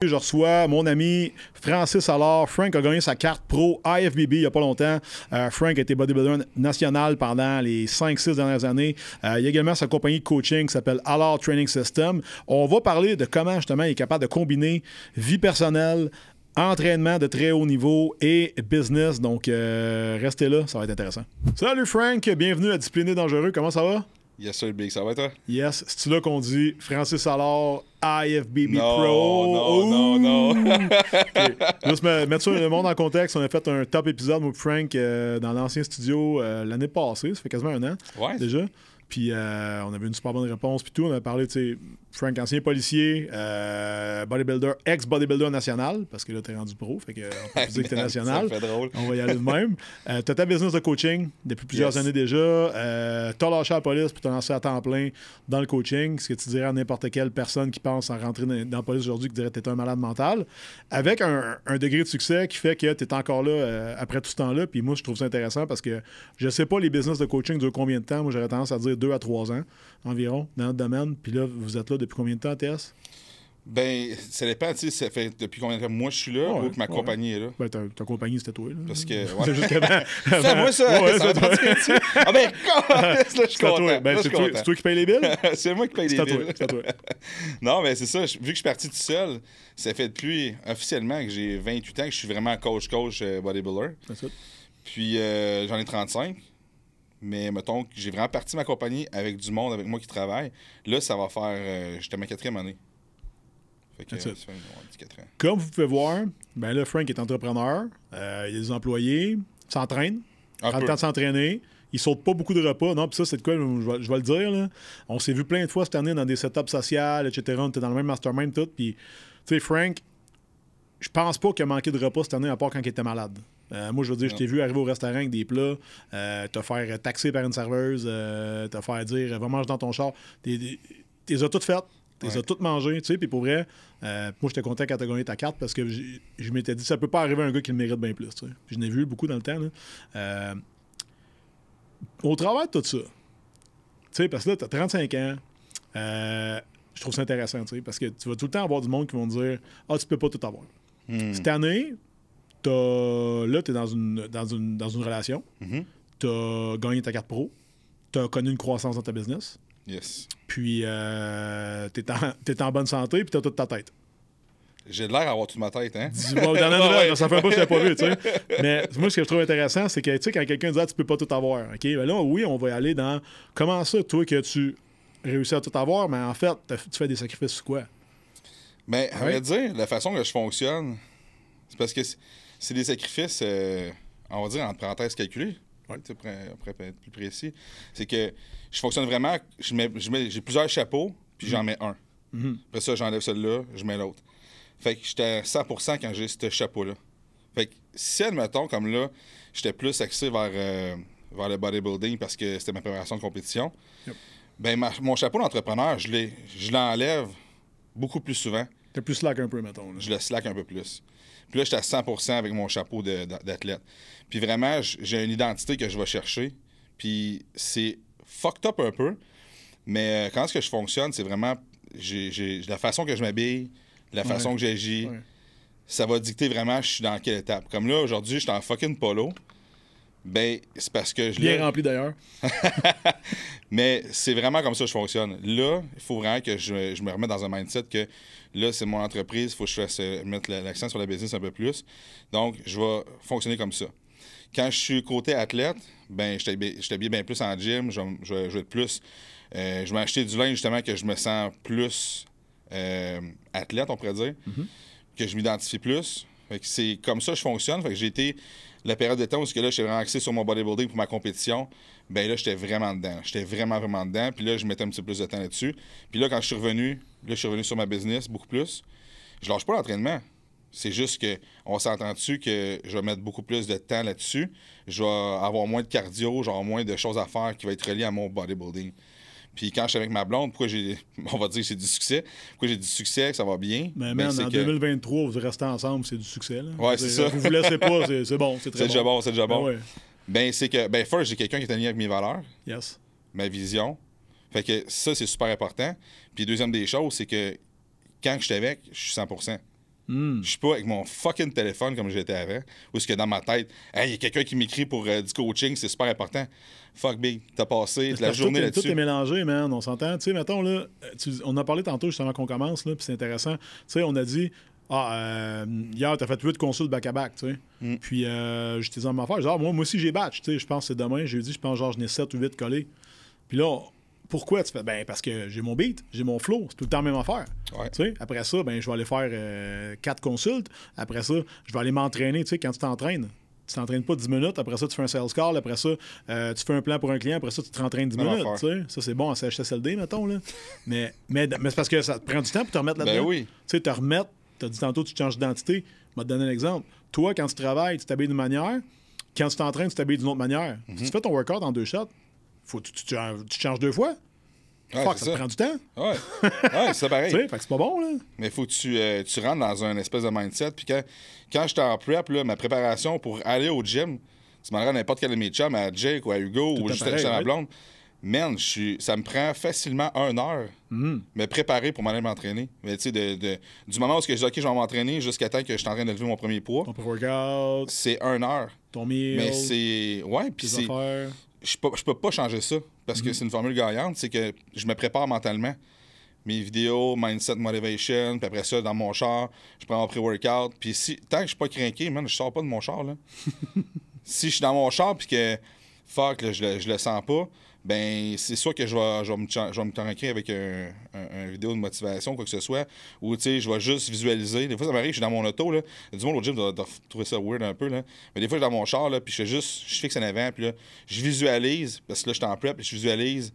Je reçois mon ami Francis Allard. Frank a gagné sa carte pro IFBB il n'y a pas longtemps. Euh, Frank a été bodybuilder national pendant les 5-6 dernières années. Euh, il a également sa compagnie de coaching qui s'appelle Allard Training System. On va parler de comment justement il est capable de combiner vie personnelle, entraînement de très haut niveau et business. Donc, euh, restez là, ça va être intéressant. Salut Frank, bienvenue à Discipliné Dangereux. Comment ça va? Yes, sir, Big. Ça va, toi? Yes. C'est là qu'on dit Francis Allard, IFBB Non, Pro? non, non, non. OK. Juste me- mettre ça le monde en contexte. On a fait un top épisode, moi Frank, euh, dans l'ancien studio euh, l'année passée. Ça fait quasiment un an Ouais. déjà. Puis euh, on avait une super bonne réponse. Puis tout, on a parlé, tu sais, Frank, ancien policier, euh, bodybuilder, ex-bodybuilder national, parce que là, t'es rendu pro. Fait que, on peut dire que t'es national. Ça fait drôle. On va y aller de même. Euh, t'as ta business de coaching depuis plusieurs Yes. années déjà. Euh, t'as lâché la police puis t'as lancé à temps plein dans le coaching. Ce que tu dirais à n'importe quelle personne qui pense en rentrer dans, dans la police aujourd'hui qui dirait que t'es un malade mental. Avec un, un degré de succès qui fait que t'es encore là euh, après tout ce temps-là. Puis moi, je trouve ça intéressant parce que je sais pas les business de coaching durent combien de temps. Moi, j'aurais tendance à dire deux à trois ans environ dans notre domaine. Puis là, vous êtes là depuis combien de temps, TS? Ben, ça dépend, tu sais, ça fait depuis combien de temps moi je suis là Ouais, ou que ma ouais. compagnie est là? Ben, ta, ta compagnie, c'était toi. Là. Parce que. C'est juste qu'avant- C'est moi ça! Ouais, ça toi. Ah ben, là, je suis content. toi. Ben, c'est toi, c'est toi qui paye les billes? C'est moi qui paye les toi. billes. C'est toi. Non, mais c'est ça. Vu que je suis parti tout seul, ça fait depuis officiellement que j'ai 28 ans que je suis vraiment coach-coach euh, bodybuilder. C'est ça. Puis euh, j'en ai 35. Mais mettons que j'ai vraiment parti ma compagnie avec du monde avec moi qui travaille. Là, ça va faire. Euh, J'étais ma quatrième année. Fait que That's it. ça fait ouais, 14 ans. Comme vous pouvez voir, ben là, Frank est entrepreneur. euh, il y a des employés, s'entraîne, Un prend le temps de s'entraîner. Il saute pas beaucoup de repas. Non, puis ça, c'est de quoi, je vais, je vais le dire. Là. On s'est vu plein de fois cette année dans des setups sociaux, etc. On était dans le même mastermind, tout. Puis, tu sais, Frank, je pense pas qu'il a manqué de repas cette année, à part quand il était malade. Euh, moi, je veux dire, je t'ai vu arriver au restaurant avec des plats, euh, te faire taxer par une serveuse, euh, te faire dire va manger dans ton char. T'es les as toutes faites, t'es les as toutes mangées, tu sais. Puis pour vrai, moi, j'étais content quand t'as gagné ta carte parce que je m'étais dit ça peut pas arriver à un gars qui le mérite bien plus, tu sais. Je n'ai vu beaucoup dans le temps. Là. Au travers de tout ça, tu sais, parce que là, t'as 35 ans, euh, je trouve ça intéressant, tu sais, parce que tu vas tout le temps avoir du monde qui vont dire Ah, tu peux pas tout avoir. Hmm. Cette année, t'as- là, tu es dans une, dans, une, dans une relation, Mhm. tu as gagné ta carte pro, tu as connu une croissance dans ta business, Yes. puis euh, tu es, en bonne santé, puis tu as toute ta tête. J'ai de l'air d'avoir toute ma tête, hein? Bon, dans la nouvelle, ça fait un peu que je l'ai pas vu, tu sais. Mais moi, ce que je trouve intéressant, c'est que, tu sais, quand quelqu'un dit ah, tu peux pas tout avoir, OK? Ben là, oui, on va y aller dans comment ça, toi, que tu réussis à tout avoir, mais en fait, tu fais des sacrifices sur quoi? Mais à vrai dire, la façon que je fonctionne, c'est parce que c'est- des sacrifices, euh, on va dire en parenthèse calculée. Ouais. Pour être plus précis. C'est que je fonctionne vraiment, je mets, je mets- j'ai plusieurs chapeaux, puis j'en mets un. Mhm. Après ça, j'enlève celui-là, je mets l'autre. Fait que j'étais à 100% quand j'ai ce chapeau-là. Fait que si, admettons, comme là, j'étais plus axé vers, euh, vers le bodybuilding parce que c'était ma préparation de compétition, Yep. ben ma- mon chapeau d'entrepreneur, je l'enlève beaucoup plus souvent T'es plus slack un peu, mettons. là. je le slack un peu plus. Puis là, j'étais à 100% avec mon chapeau d'athlète. Puis vraiment, j'ai une identité que je vais chercher. Puis c'est fucked up un peu. Mais euh, quand est-ce que je fonctionne, c'est vraiment la façon que je m'habille, la Ouais. façon que j'agis. Ouais. Ça va dicter vraiment je suis dans quelle étape. Comme là, aujourd'hui, je suis en fucking polo. Ben, c'est parce que je Bien l'ai- rempli d'ailleurs. mais c'est vraiment comme ça que je fonctionne. Là, il faut vraiment que je, je me remette dans un mindset que là, c'est mon entreprise, il faut que je fasse euh, mettre la- l'accent sur la business un peu plus. Donc, je vais fonctionner comme ça. Quand je suis côté athlète, ben, je t'habille bien plus en gym, je, vais- je vais- je vais être plus. euh, je vais acheter du linge justement que je me sens plus euh, athlète, on pourrait dire, que je m'identifie plus. C'est comme ça que je fonctionne. Fait que j'ai été la période de temps où que là, j'étais vraiment axé sur mon bodybuilding pour ma compétition. Ben là, j'étais vraiment dedans. J'étais vraiment, vraiment dedans. Puis là, je mettais un petit peu plus de temps là-dessus. Puis là, quand je suis revenu, là, je suis revenu sur ma business beaucoup plus. Je lâche pas l'entraînement. C'est juste que on s'entend dessus que je vais mettre beaucoup plus de temps là-dessus? Je vais avoir moins de cardio, genre moins de choses à faire qui va être reliées à mon bodybuilding. Puis quand je suis avec ma blonde, pourquoi j'ai, on va dire que c'est du succès? Pourquoi j'ai du succès, que ça va bien? Mais ben, en que- 2023, vous restez ensemble, c'est du succès. Là. Ouais, c'est ça. Vous vous laissez pas, c'est bon, c'est très C'est déjà bon, c'est déjà Ben bon. ouais. Ben, c'est que, ben, first, j'ai quelqu'un qui est aligné avec mes valeurs, Yes. ma vision. Fait que ça, c'est super important. Puis, deuxième des choses, c'est que quand je suis avec, je suis 100 Hmm. Je suis pas avec mon fucking téléphone comme j'étais avant. Ou est-ce que dans ma tête, hey, il y a quelqu'un qui m'écrit pour euh, du coaching, c'est super important. Fuck big, t'as passé la journée tout, est- tout là-dessus. est mélangé, man. On s'entend. Tu sais, mettons, là, tu- on a parlé tantôt justement qu'on commence, là, puis c'est intéressant. Tu sais, on a dit, ah, euh, hier, t'as fait 8 consultes back-à-back, tu sais. Mm. Puis, euh, dit en affaire, genre, moi, moi aussi, j'ai batch, tu sais. Je pense que c'est demain. J'ai dit, je pense, genre, je n'ai 7 ou 8 collés. Puis là, pourquoi tu fais, ben, parce que j'ai mon beat, j'ai mon flow, c'est tout le temps la même affaire. Ouais. Tu sais, après ça, ben, je vais aller faire 4 consultes. Après ça, je vais aller m'entraîner. Tu sais, quand tu t'entraînes, tu t'entraînes pas 10 minutes. Après ça, tu fais un sales call. Après ça, euh, tu fais un plan pour un client. Après ça, tu te rentraînes 10 Même minutes. affaire. tu sais. Ça, c'est bon en CHSLD, mettons. Là. mais, mais, mais c'est parce que ça te prend du temps pour te remettre là-dedans. Ben oui. Tu sais, te remettre, tu as dit tantôt, tu changes d'identité. Je vais te donner un exemple. Toi, quand tu travailles, tu t'habilles d'une manière. Quand tu t'entraînes, tu t'habilles d'une autre manière. Mhm. Si tu fais ton workout en deux shots, faut, tu, tu, tu- tu changes deux fois. Ouais, Fuck, ça, te prend du temps. Ouais, ouais c'est pareil. Tu sais, fait que c'est pas bon, là. Mais il faut que tu, euh, tu rentres dans un espèce de mindset. Puis quand, quand j'étais en prep, là, ma préparation pour aller au gym, tu m'en à n'importe quel de mes chums, à Jake ou à Hugo Tout ou juste à right? blonde, man, je suis, ça me prend facilement une heure Mhm. me préparer pour m'aller m'entraîner. Mais tu sais, de, de- du moment où je dis, OK, je vais m'entraîner jusqu'à temps que je suis en train de lever mon premier poids, Ton pre-workout, c'est une heure. ton meal, Mais c'est. Ouais, puis c'est. Je peux, je peux pas changer ça parce Mhm. que c'est une formule gagnante. C'est que je me prépare mentalement. Mes vidéos, mindset, motivation, puis après ça, dans mon char, je prends mon pré-workout. Puis si, tant que je suis pas craqué, man, je sors pas de mon char. Là. si je suis dans mon char puis que fuck, là, je, le, je le sens pas, ben c'est sûr que je vais, je vais me, je vais me craquer avec un, un- un vidéo de motivation, quoi que ce soit. Ou tu sais, je vais juste visualiser. Des fois, ça m'arrive, je suis dans mon auto. Là. Du monde au gym doit, doit trouver ça weird un peu. Là. Mais des fois, je suis dans mon char, là, puis je fais juste, je fixe en avant, puis là, je visualise, parce que là, je suis en prep, puis je visualise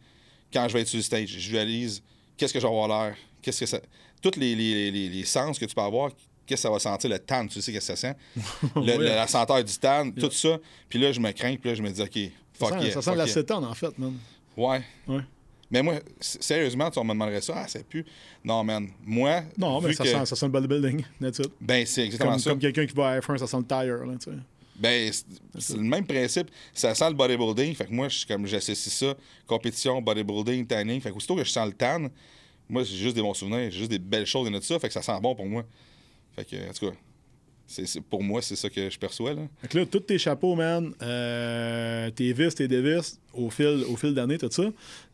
quand je vais être sur le stage. Je visualise qu'est-ce que je vais avoir l'air, qu'est-ce que ça. Tous les, les, les, les sens que tu peux avoir, qu'est-ce que ça va sentir, le tan, tu sais qu'est-ce que ça sent? Le- Ouais. le- la senteur du tan, tout ça. Puis là, je me crains, puis là, je me dis, OK, Ça sent, yeah, ça sent yeah. l'acétone, en fait, man. Ouais. Ouais. Mais moi, sérieusement, tu me demanderais ça, ah, ça pue. Non, man. Moi, Non, mais ça, que- sent, ça sent le bodybuilding, that's it. Ben, c'est exactement Comme, ça. comme quelqu'un qui va à F1, ça sent le tire, là, tu sais. Ben, c'est- c'est le même principe. Ça sent le bodybuilding. Fait que moi, je comme j'associe ça, compétition, bodybuilding, tanning. Fait que aussitôt que je sens le tan, moi, j'ai juste des bons souvenirs, j'ai juste des belles choses de ça. Fait que ça sent bon pour moi. Fait que, en tout cas, c'est, pour moi, c'est ça que je perçois, là. Que là, tous tes chapeaux, man, euh, tes vis, tes dévis, au fil, au fil d'année, tout ça.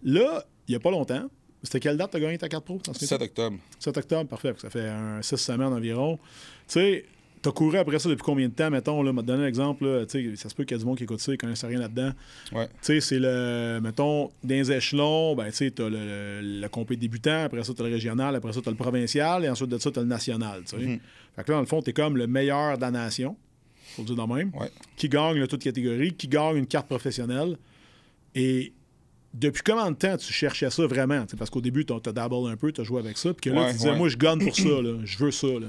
Là, il n'y a pas longtemps, c'était quelle date t'as gagné ta carte pro? T'en souviens-tu? 7 octobre. 7 octobre, parfait. Ça fait un 6 semaines environ. Tu sais, t'as couru après ça depuis combien de temps, mettons, là, m'a donné un exemple, là, tu sais, ça se peut qu'il y a du monde qui écoute ça, ils connaissent rien là-dedans. Ouais. Tu sais, c'est le, mettons, dans les échelons, ben, tu sais, t'as le, le, compé débutant, après ça, t'as le régional, après ça, t'as le provincial, et ensuite de ça, t'as le national, tu sais. Mhm. Fait que là, dans le fond, t'es comme le meilleur de la nation, faut le dire de même, Ouais. qui gagne le toute catégorie, qui gagne une carte professionnelle. Et depuis combien de temps tu cherchais ça vraiment? Parce qu'au début, t'as as dabble un peu, t'as joué avec ça, puis que là, Ouais, tu disais, moi, je gagne pour ça, là. je veux ça. Là.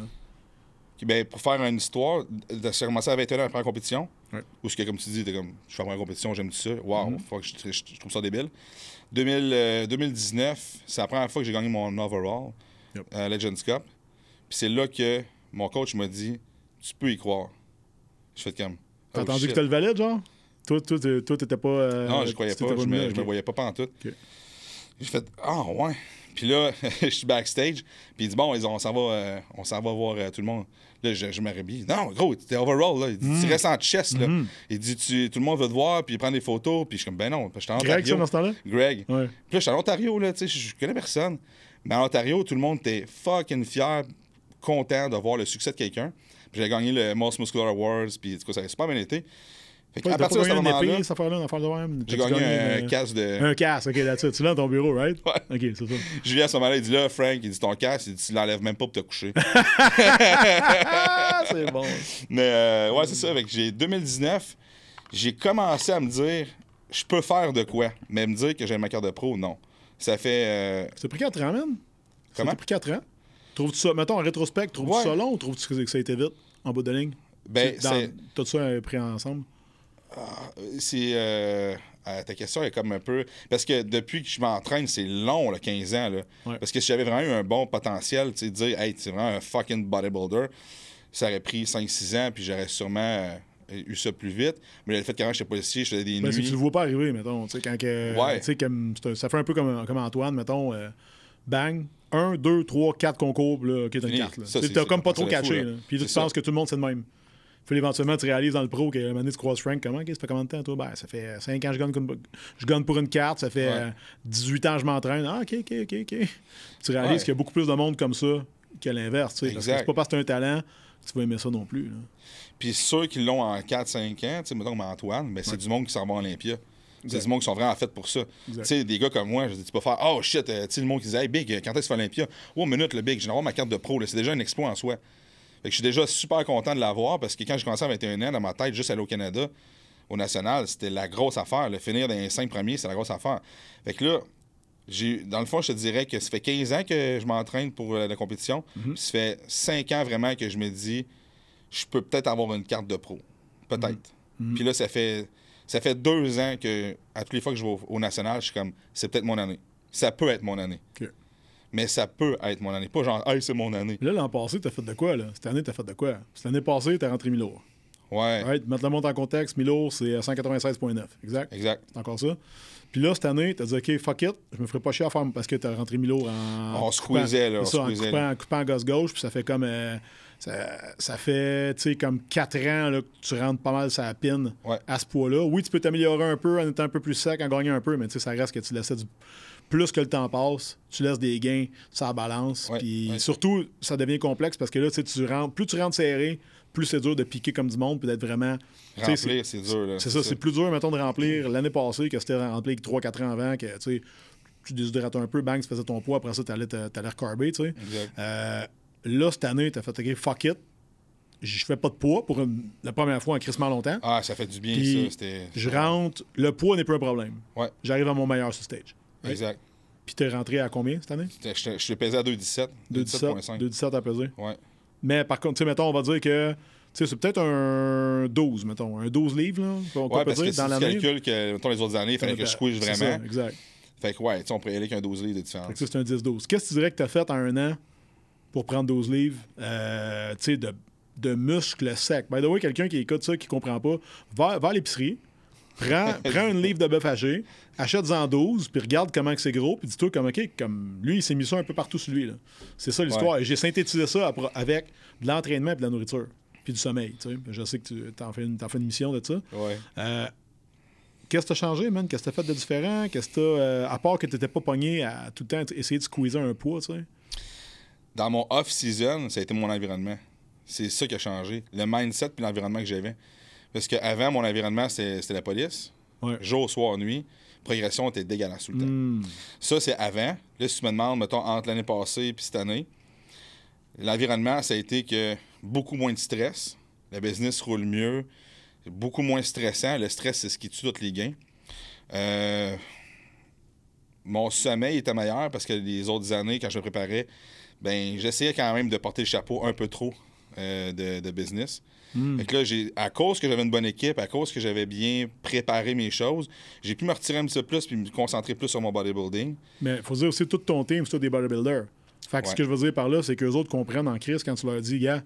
Puis, ben, pour faire une histoire, de- j'ai commencé à 21 ans après la compétition. Ouais. Où ce que, comme tu dis, t'es comme, je fais la première compétition, j'aime tout ça. Waouh, Mhm. fuck, je, trouve ça débile. 2000, euh, 2019, c'est la première fois que j'ai gagné mon overall Yep. à Legends Cup. Puis c'est là que mon coach m'a dit, tu peux y croire. Je fais comme. T'as oh, entendu shit. que t'as le valide, genre? Toi, toi, toi, t'étais pas. euh, Non, je croyais pas, je me, je me voyais pas en tout. Ok. J'ai fait Ah ouais. Puis là, je suis backstage, puis il dit bon, on s'en va, euh, on s'en va voir euh, tout le monde. Là, je, je me rhabille. Non, gros, t'es overall là. Il dit Mm. tu restes en chest là. Il dit tu, tout le monde veut te voir, puis prendre des photos, puis je suis comme ben non, que j'étais en Greg, ça, Ontario. dans ce temps-là? Greg. Ouais. Puis là, j'étais en Ontario là, tu sais, je je connais personne. Mais en Ontario, tout le monde était fucking fier, content de voir le succès de quelqu'un. Puis j'ai gagné le Most Muscular Awards, puis tout cas, ça a super bien été. Fait Ouais, à partir de ce moment-là, cette affaire-là, une affaire de même? j'ai gagné un euh, casque de. Un casque, ok, là-dessus. Tu l'as dans ton bureau, right? Ouais. Ok, c'est ça. Julien, à ce moment-là, il dit là, Frank, il dit ton casque, il dit tu l'enlèves même pas pour te coucher. C'est bon. Mais euh, ouais, c'est ça. Avec j'ai 2019, j'ai commencé à me dire je peux faire de quoi, mais me dire que j'ai ma carte de pro, non. Ça fait euh, Ça t'a pris 4 ans, man? Ça Comment? t'a pris 4 ans? Trouves-tu ça, mettons, en rétrospect, trouves-tu Ouais. ça long ou trouves-tu que ça a été vite, en bout de ligne? ben c'est T'as tout ça euh, pris ensemble? C'est euh, euh, ta question est comme un peu parce que depuis que je m'entraîne, c'est long, là, 15 ans là. Ouais. Parce que si j'avais vraiment eu un bon potentiel, tu sais dire hey, c'est vraiment un fucking bodybuilder, ça aurait pris 5 6 ans puis j'aurais sûrement euh, eu ça plus vite. Mais le fait que quand j'étais policier, je faisais des Ben, nuits. tu le vois pas arriver, mettons. Tu sais, quand que. Ouais. Comme, ça fait un peu comme, comme Antoine, mettons. euh, bang, un, deux, trois, quatre concours, là, t'as une carte. là. T'as comme pas trop là. Puis tu penses que tout le monde, c'est le même. Puis éventuellement, tu réalises dans le pro un moment donné, tu croises Frank. Comment? OK, ça fait combien de temps, toi? Ben, ça fait 5 ans que je gagne, comme- je gagne pour une carte. Ça fait Ouais. euh, 18 ans que je m'entraîne. Ah, OK, OK, OK, OK. Tu réalises Ouais. qu'il y a beaucoup plus de monde comme ça que l'inverse. tu sais, Parce que c'est pas parce que tu as un talent que tu vas aimer ça non plus. là. Puis ceux qui l'ont en 4-5 ans, tu sais, mettons comme Antoine, ben, c'est du monde qui s'en va à Olympia. C'est du monde qui sont vraiment faits pour ça. Tu sais, des gars comme moi, je dis, tu peux faire Oh shit, euh, tu sais, le monde qui disait Hey Big, quand est-ce que tu fais Olympia Oh, minute, le Big, viens d'avoir ma carte de pro, là. c'est déjà un exploit en soi. Fait que je suis déjà super content de l'avoir parce que quand j'ai commencé à 21 ans, dans ma tête, juste aller au Canada, au national, c'était la grosse affaire. Le finir dans les 5 premiers, c'est la grosse affaire. Fait que là, dans le fond, je te dirais que ça fait 15 ans que je m'entraîne pour la compétition. Puis ça fait 5 ans vraiment que je me dis, je peux peut-être avoir une carte de pro. Peut-être. Puis là, ça fait, ça fait deux ans que, à toutes les fois que je vais au, au national, je suis comme, c'est peut-être mon année. Ça peut être mon année. Mais ça peut être mon année. Pas genre, hey, c'est mon année. Là, l'an passé, t'as fait de quoi, là? Cette année, t'as fait de quoi? Cette année passée, t'as rentré Milo. Ouais, Right? Mettre le monde en contexte, Milo, c'est à 196,9. Exact? exact. C'est encore ça. Puis là, cette année, t'as dit, OK, fuck it, je me ferai pas chier à faire parce que t'as rentré Milo en. On squeezait, là, C'est on ça, en coupant, là. en coupant en gauche, puis ça fait comme. euh, ça, ça fait, tu sais, comme 4 ans là, que tu rentres pas mal sa pine Ouais. à ce poids-là. Oui, tu peux t'améliorer un peu en étant un peu plus sec, en gagnant un peu, mais tu sais, ça reste que tu laissais du. Plus que le temps passe, tu laisses des gains, ça balance. Puis surtout, ça devient complexe parce que là, tu rentres, plus tu rentres serré, plus c'est dur de piquer comme du monde, puis d'être vraiment. Remplir, c'est dur. là. c'est ça, c'est plus dur, mettons, de remplir l'année passée que c'était rempli 3-4 ans avant, que tu déshydrates un peu, bang, tu faisais ton poids, après ça, t'allais t'allais recarber, tu sais. Exact. Euh, là, cette année, t'as fait, OK, fuck it. Je fais pas de poids pour une- la première fois en crissement longtemps. Ah, ça fait du bien, Puis, ça. C'était. Je rentre, le poids n'est plus un problème. Ouais, J'arrive à mon meilleur sur stage. Right? exact. Puis t'es rentré à combien cette année? Je suis pesé à 2,17. 2,17 2,17,5. 2,17 à peser. Ouais. Mais par contre, tu sais, mettons, on va dire que c'est peut-être un 12, mettons, un 12 livres, là, qu'on Ouais, peut dire, si dans tu l'année. calcules que, mettons, les autres années, il fallait que je squeeze vraiment. ça, exact. Fait que, ouais, tu sais, on pourrait y aller avec un 12 livres de Fait différence. que c'est un 10-12. Qu'est-ce que tu dirais que tu as fait en un an pour prendre 12 livres euh, tu sais, de, de muscles secs? By the way, quelqu'un qui écoute ça, qui comprend pas, va, va à l'épicerie, prends, prends une livre de bœuf haché, achète-en 12, puis regarde comment c'est gros, puis dis-toi comme, OK, comme lui, il s'est mis ça un peu partout sur lui. C'est ça l'histoire. Et j'ai synthétisé ça avec de l'entraînement et de la nourriture, puis du sommeil. tu sais. Je sais que tu en fais, une, t'en fais une mission de ça. Ouais. Euh, Qu'est-ce que t'as changé, man? Qu'est-ce que t'as fait de différent? Qu'est-ce que t'as. euh, à part que t'étais pas pogné à tout le temps essayer de squeezer un poids, tu sais? Dans mon off-season, ça a été mon environnement. C'est ça qui a changé. Le mindset puis l'environnement que j'avais. Parce qu'avant, mon environnement, c'était la police. Ouais. Jour, soir, nuit. Progression était dégueulasse tout le temps. Hmm. Ça, c'est avant. Là, si tu me demandes, mettons, entre l'année passée et cette année, l'environnement, ça a été que beaucoup moins de stress. Le business roule mieux. Beaucoup moins stressant. Le stress, c'est ce qui tue tous les gains. Euh, mon sommeil était meilleur parce que les autres années, quand je me préparais, ben j'essayais quand même de porter le chapeau un peu trop euh, de, de business. Fait que là, j'ai, à cause que j'avais une bonne équipe, à cause que j'avais bien préparé mes choses, j'ai pu me retirer un petit peu plus puis me concentrer plus sur mon bodybuilding. Mais il faut dire aussi, tout ton team, c'est des bodybuilders. Fait que ce que je veux dire par là, c'est qu'eux autres comprennent en crise quand tu leur dis, gars,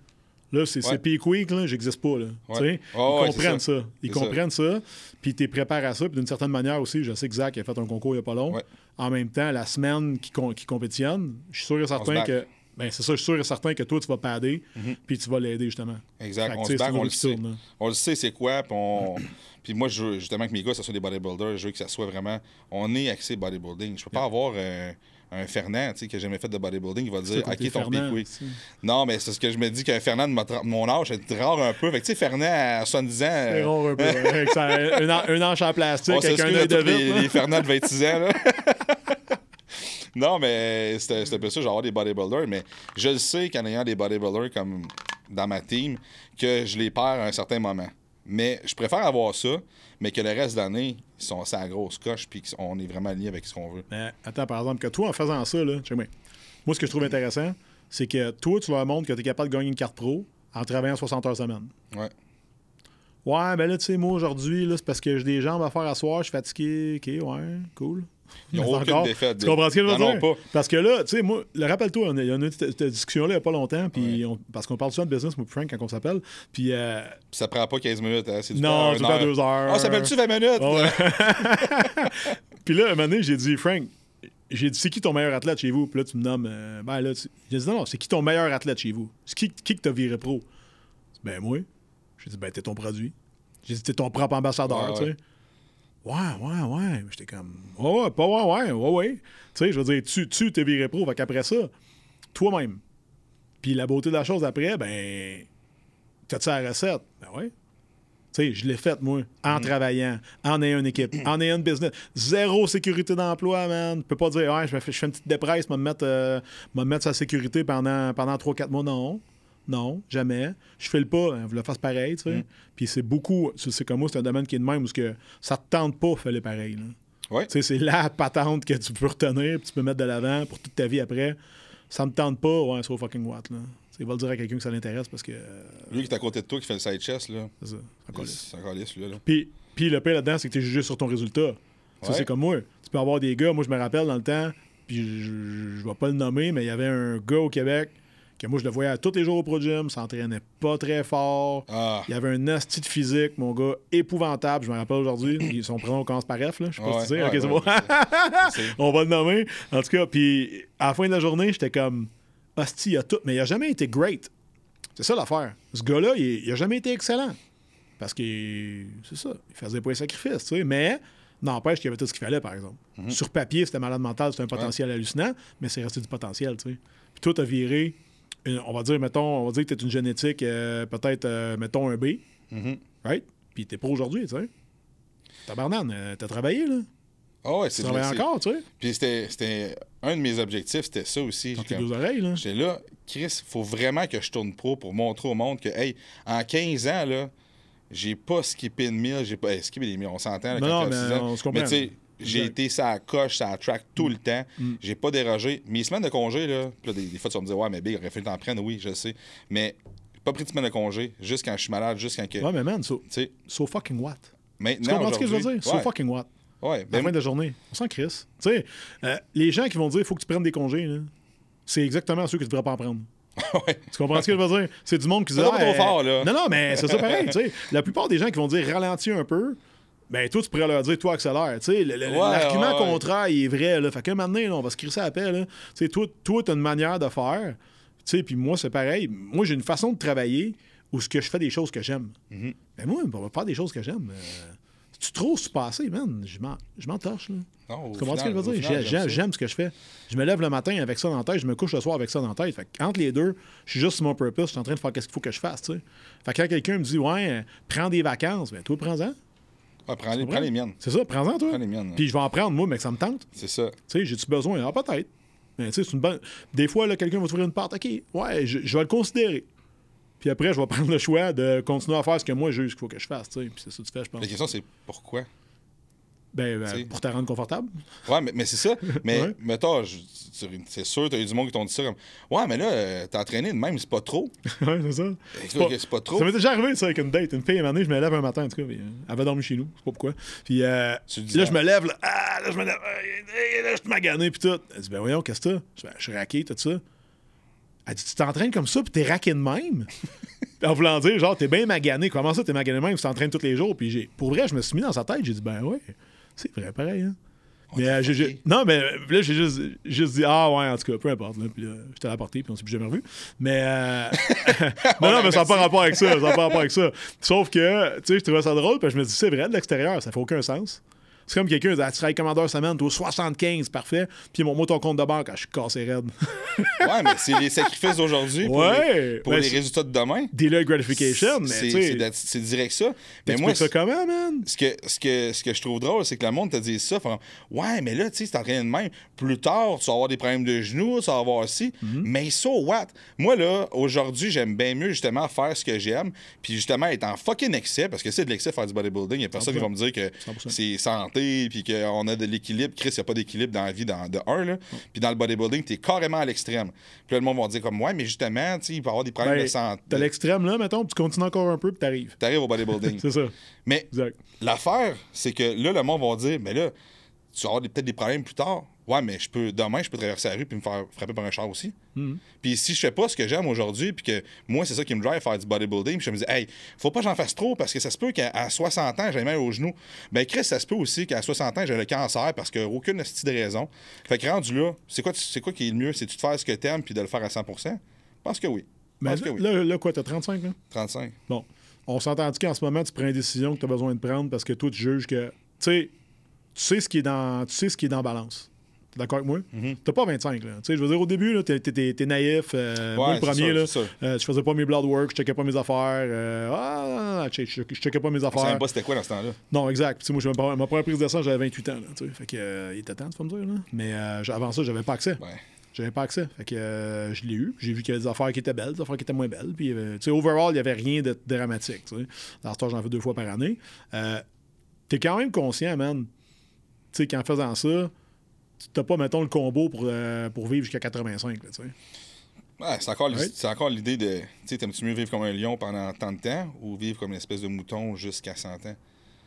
là, c'est Ouais. c'est peak week, là, j'existe pas, là. Ouais. Ils ouais, comprennent ça. ça. Ils comprennent ça. Puis tu préparé à ça. Puis d'une certaine manière aussi, je sais que Zach a fait un concours il y a pas long. En même temps, la semaine qui, qui compétitionne, je suis sûr et certain que. Ben, c'est ça, je suis sûr et certain que toi, tu vas padder, puis tu vas l'aider, justement. Exact. On se bat, une on le sait. tourne. On le sait, c'est quoi. Puis, on... puis moi, je veux justement que mes gars, ce soit des bodybuilders. Je veux que ça soit vraiment. On est axé bodybuilding. Je peux pas avoir euh, un Fernand tu sais, qui n'a jamais fait de bodybuilding qui va dire Ok, ton week. c'est- Non, mais c'est ce que je me dis qu'un Fernand de mon âge, c'est rare un peu. Fait que, tu sais, Fernand à 70 ans. C'est euh, rond un peu. ouais, avec ça, un, an- un anche en plastique on avec un s'excuse œil à de les, vite. là. les Fernand de 26 ans. Là. non, mais c'était un peu ça, genre des bodybuilders. Mais je le sais qu'en ayant des bodybuilders comme dans ma team, que je les perds à un certain moment. Mais je préfère avoir ça, mais que le reste de l'année, ils sont à la grosse coche, puis qu'on est vraiment aligné avec ce qu'on veut. Mais attends, par exemple, que toi, en faisant ça, là, moi, ce que je trouve intéressant, c'est que toi, tu leur montres que tu es capable de gagner une carte pro en travaillant 60 heures semaine. Ouais. Ouais, ben là, tu sais, moi, aujourd'hui, c'est parce que j'ai des jambes à faire à soir, je suis fatigué. OK, ouais, cool. Ils n'ont aucune encore, défaite. Tu comprends ce que je veux dire? pas. Parce que là, tu sais, moi, le- rappelle-toi, il y en a eu cette, discussion-là il n'y a pas longtemps, puis parce qu'on parle souvent de business, moi, Frank, quand on s'appelle. Puis, euh, ça prend pas 15 minutes. Hein. C'est du non, tu heure. deux heures. Ah, ça s'appelle-tu 20 minutes? Ouais. puis là, un moment donné, j'ai dit, Frank, j'ai dit, c'est qui ton meilleur athlète chez vous? Puis là, tu me nommes. euh, ben là, tu- j'ai dit, non, non, c'est qui ton meilleur athlète chez vous? C'est qui, qui que t'as viré pro? Ben, moi. J'ai dit, ben, t'es ton produit. J'ai dit, t'es ton propre ambassadeur, Ouais, tu sais. Ouais, ouais, ouais. J'étais comme, ouais, ouais, pas ouais, ouais, ouais, ouais. Tu sais, je veux dire, tu, tu t'es viré pro. Fait qu'après ça, toi-même. Puis la beauté de la chose après, ben, t'as-tu la recette? Ben ouais. Tu sais, je l'ai faite, moi, en travaillant, en ayant une équipe, en ayant une business. Zéro sécurité d'emploi, man. Tu peux pas dire, ouais, je fais, je fais une petite dépresse, me mettre, euh, me mettre sa sécurité pendant, pendant 3-4 mois. Non. Non, jamais. Je fais le pas, hein, vous le fasse pareil, tu sais. Puis c'est beaucoup, c'est comme moi, c'est un domaine qui est de même où que ça te tente pas, fais-le pareil. là. Ouais. Tu sais, c'est la patente que tu peux retenir, puis tu peux mettre de l'avant pour toute ta vie après. Ça me tente pas, ouais, so fucking what, là. Sais, va le dire à quelqu'un que ça l'intéresse parce que. euh, Lui qui est à côté de toi, qui fait le side chest, là. c'est ça. C'est encore lisse, lui, là. Puis, puis le pire là-dedans, c'est que tu es jugé sur ton résultat. Ça, Ouais. c'est comme moi. Tu peux avoir des gars, moi, je me rappelle dans le temps, puis je, je, je vais pas le nommer, mais il y avait un gars au Québec que moi, je le voyais à tous les jours au Pro Gym, s'entraînait pas très fort. Ah. Il y avait un asti de physique, mon gars, épouvantable. Je me rappelle aujourd'hui. Son prénom commence par F, là. Je sais pas Ouais, si tu sais. ouais, Ok, c'est bon. On va le nommer. En tout cas, puis à la fin de la journée, j'étais comme, hostie, il a tout. Mais il a jamais été great. C'est ça l'affaire. Ce gars-là, il, il a jamais été excellent. Parce que, c'est ça, il faisait pas les sacrifices, tu sais. Mais, n'empêche qu'il y avait tout ce qu'il fallait, par exemple. Mhm. Sur papier, c'était malade mental, c'était un potentiel hallucinant, mais c'est resté du potentiel, tu sais. Puis toi, t'as viré, une- on va dire, mettons, on va dire que t'es une génétique, euh, peut-être, euh, mettons, un B, Mhm. right? Puis t'es pas aujourd'hui, tu sais. Tabarnane, euh, t'as travaillé, là. Ah ouais, Tu c'est travailles c'est- encore, tu sais. Puis c'était, un de mes objectifs, c'était ça aussi. Comme- deux oreilles, là. J'étais là, Chris, faut vraiment que je tourne pro pour montrer au monde que, hey, en 15 ans, là, j'ai pas skippé une mille, j'ai pas hey, skippé des milles, on s'entend. là, Non, quand non, mais ans. on se comprend. Mais tu j'ai été ça coche, ça track tout le temps. J'ai pas dérogé. Mes semaines de congé, là, des, des fois, tu vas me dire, ouais, mais Big, il aurait fallu t'en prendre, oui, je sais. Mais pas pris de semaine de congé, juste quand je suis malade, juste quand que. Ouais, mais man, so, Tu sais, so fucking what? Tu maintenant. comprends ce que je veux dire? So Ouais, fucking what? ouais, À la ben, fin de la journée, on s'en crisse. Tu sais, euh, les gens qui vont dire il faut que tu prennes des congés, là, c'est exactement ceux que tu devrais pas en prendre. ouais. Tu comprends ce que je veux dire? C'est du monde qui dit. Ah, trop fort, là. Non, non, mais c'est ça pareil. tu. La plupart des gens qui vont dire ralentis un peu, ben toi, tu pourrais leur dire toi, accélère. L'argument ouais, ouais. contraire, il est vrai. Là. Fait qu'un moment donné, là, on va se crisser à la paix. Là. Tu sais, toi, toi, tu as une manière de faire. Tu sais, puis moi, c'est pareil. Moi, j'ai une façon de travailler où ce que je fais des choses que j'aime. Mm-hmm. Ben moi, on va faire des choses que j'aime. Euh, tu trop se passer, man. Je m'en- torche, là. Non, Tu comprends ce que je veux dire? j'aime ce que je fais. Je me lève le matin avec ça dans la tête, je me couche le soir avec ça dans la tête. Fait entre les deux, je suis juste sur mon purpose, je suis en train de faire ce qu'il faut que je fasse. tu sais. Fait que quand quelqu'un me dit, ouais, euh, prends des vacances, ben toi, prends-en. Ouais, prends, les, Tu prends les miennes. C'est ça, prends-en, toi. Prends les miennes. Puis je vais en prendre, moi, mais que ça me tente. C'est ça. Tu sais, j'ai-tu besoin? Ah, peut-être. Mais tu sais, c'est une bonne. Des fois, là, quelqu'un va t'ouvrir une porte. OK, ouais, je, je vais le considérer. Puis après, je vais prendre le choix de continuer à faire ce que moi, je juge qu'il faut que je fasse. tu sais. Puis c'est ça que tu fais, je pense. La question, c'est pourquoi? Ben, ben, sais. pour te rendre confortable. Ouais, mais, mais c'est ça. Mais, Ouais. mettons, c'est sûr, t'as eu du monde qui t'ont dit ça comme Ouais, mais là, euh, t'es entraîné de même, c'est pas trop. ouais, c'est ça. C'est pas, c'est pas trop. Ça m'est déjà arrivé, ça, avec une date. Une fille, à un moment donné, je me lève un matin, en tout cas. puis, euh, elle avait dormi chez nous, je sais pas pourquoi. Puis euh, là, je me lève, là, ah, là, je me lève, ah, là, je suis magané, puis tout. Elle dit, ben voyons, qu'est-ce que t'as? Je suis raqué, tout ça. Elle dit, tu t'entraînes comme ça, puis t'es raqué de même? En voulant dire, genre, t'es bien magané. Comment ça, t'es magané de même? Tu t'entraînes tous les jours? Puis j'ai, pour vrai, je me suis mis dans sa tête, j'ai dit, ben ouais, c'est vrai, pareil, hein. Mais euh, j'ai- j'ai- non, mais euh, là, j'ai juste, juste dit, ah ouais, en tout cas, peu importe. Là, puis là, j'étais à la portée, puis on s'est plus jamais revu. Mais, euh, non, non, mais ça n'a pas rapport avec ça. Ça n'a pas rapport avec ça. Sauf que, tu sais, je trouvais ça drôle, puis je me dis, c'est vrai, de l'extérieur, ça fait aucun sens. C'est comme quelqu'un qui dit, ah, tu travailles commandeur semaine, toi, 75, parfait. Puis mon mot ton compte de banque, ah, je suis cassé raide. Ouais, mais c'est les sacrifices d'aujourd'hui pour, Ouais, les, pour ben, les résultats de demain. Dealer gratification, mais C'est direct ça. Mais moi, ça comment, man? ce que, ce, que, ce que je trouve drôle, c'est que le monde te dit ça. fait, ouais, mais là, tu sais, c'est entraîné de même. Plus tard, tu vas avoir des problèmes de genoux, tu vas avoir aussi. Mhm. Mais so what? Moi, là, aujourd'hui, j'aime bien mieux justement faire ce que j'aime. Puis justement, être en fucking excès, parce que c'est de l'excès faire du bodybuilding. Il y a personne qui va me dire que 100%. c'est santé, puis qu'on a de l'équilibre. Chris, il n'y a pas d'équilibre dans la vie dans, de un. Là. Puis dans le bodybuilding, tu es carrément à l'extrême. Puis là, le monde va dire comme, ouais, mais justement, il peut y avoir des problèmes Ben, de santé. T'as l'extrême là, mettons, puis tu continues encore un peu, puis t'arrives. T'arrives au bodybuilding. C'est ça. mais. L'affaire, c'est que là, le monde va dire, mais là, tu vas avoir peut-être des problèmes plus tard. Ouais, mais je peux demain, je peux traverser la rue puis me faire frapper par un char aussi. Mhm. Puis si je fais pas ce que j'aime aujourd'hui, puis que moi, c'est ça qui me drive faire du bodybuilding, puis je me dis, hey, faut pas que j'en fasse trop parce que ça se peut qu'à à 60 ans, j'ai mal au genou. Ben, Chris, ça se peut aussi qu'à 60 ans, j'ai le cancer parce que aucune petite raison. Fait que rendu là, c'est quoi, c'est quoi qui est le mieux? C'est-tu de faire ce que t'aimes puis de le faire à 100 Je pense que oui. Mais que oui. là, là, quoi, t'as 35, là? 35. Bon. On s'entend-tu qu'en ce moment, tu prends une décision que tu as besoin de prendre parce que toi, tu juges que. Tu sais, tu sais ce qui est dans, tu sais ce qui est dans balance. T'es d'accord avec moi? Mhm. T'as pas 25, là. Tu sais, je veux dire, au début, là, t'es, t'es- t'es- t'es naïf. euh, moi, le premier, là, euh, je faisais pas mes blood work, je checkais pas mes affaires. euh, ah, je, je, je checkais pas mes affaires. même pas c'était quoi dans ce temps-là. Non, exact. Puis, moi, je me- ma première prise de sang, j'avais 28 ans. Là, tu sais. fait que, euh, il était temps, tu vas me dire. Là. Mais avant ça, j'avais pas accès. Ouais. J'avais pas accès. Fait que euh, je l'ai eu. J'ai vu qu'il y avait des affaires qui étaient belles, des affaires qui étaient moins belles. Puis, euh, tu sais, overall, il n'y avait rien de dramatique. tu sais. Dans ce temps, j'en fais deux fois par année. Euh, T'es quand même conscient, man. Tu sais, qu'en faisant ça, t'as pas, mettons, le combo pour, euh, pour vivre jusqu'à 85. Là, tu sais. Ouais, c'est encore, encore l'idée de. Tu sais, t'aimes-tu mieux vivre comme un lion pendant tant de temps ou vivre comme une espèce de mouton jusqu'à 100 ans?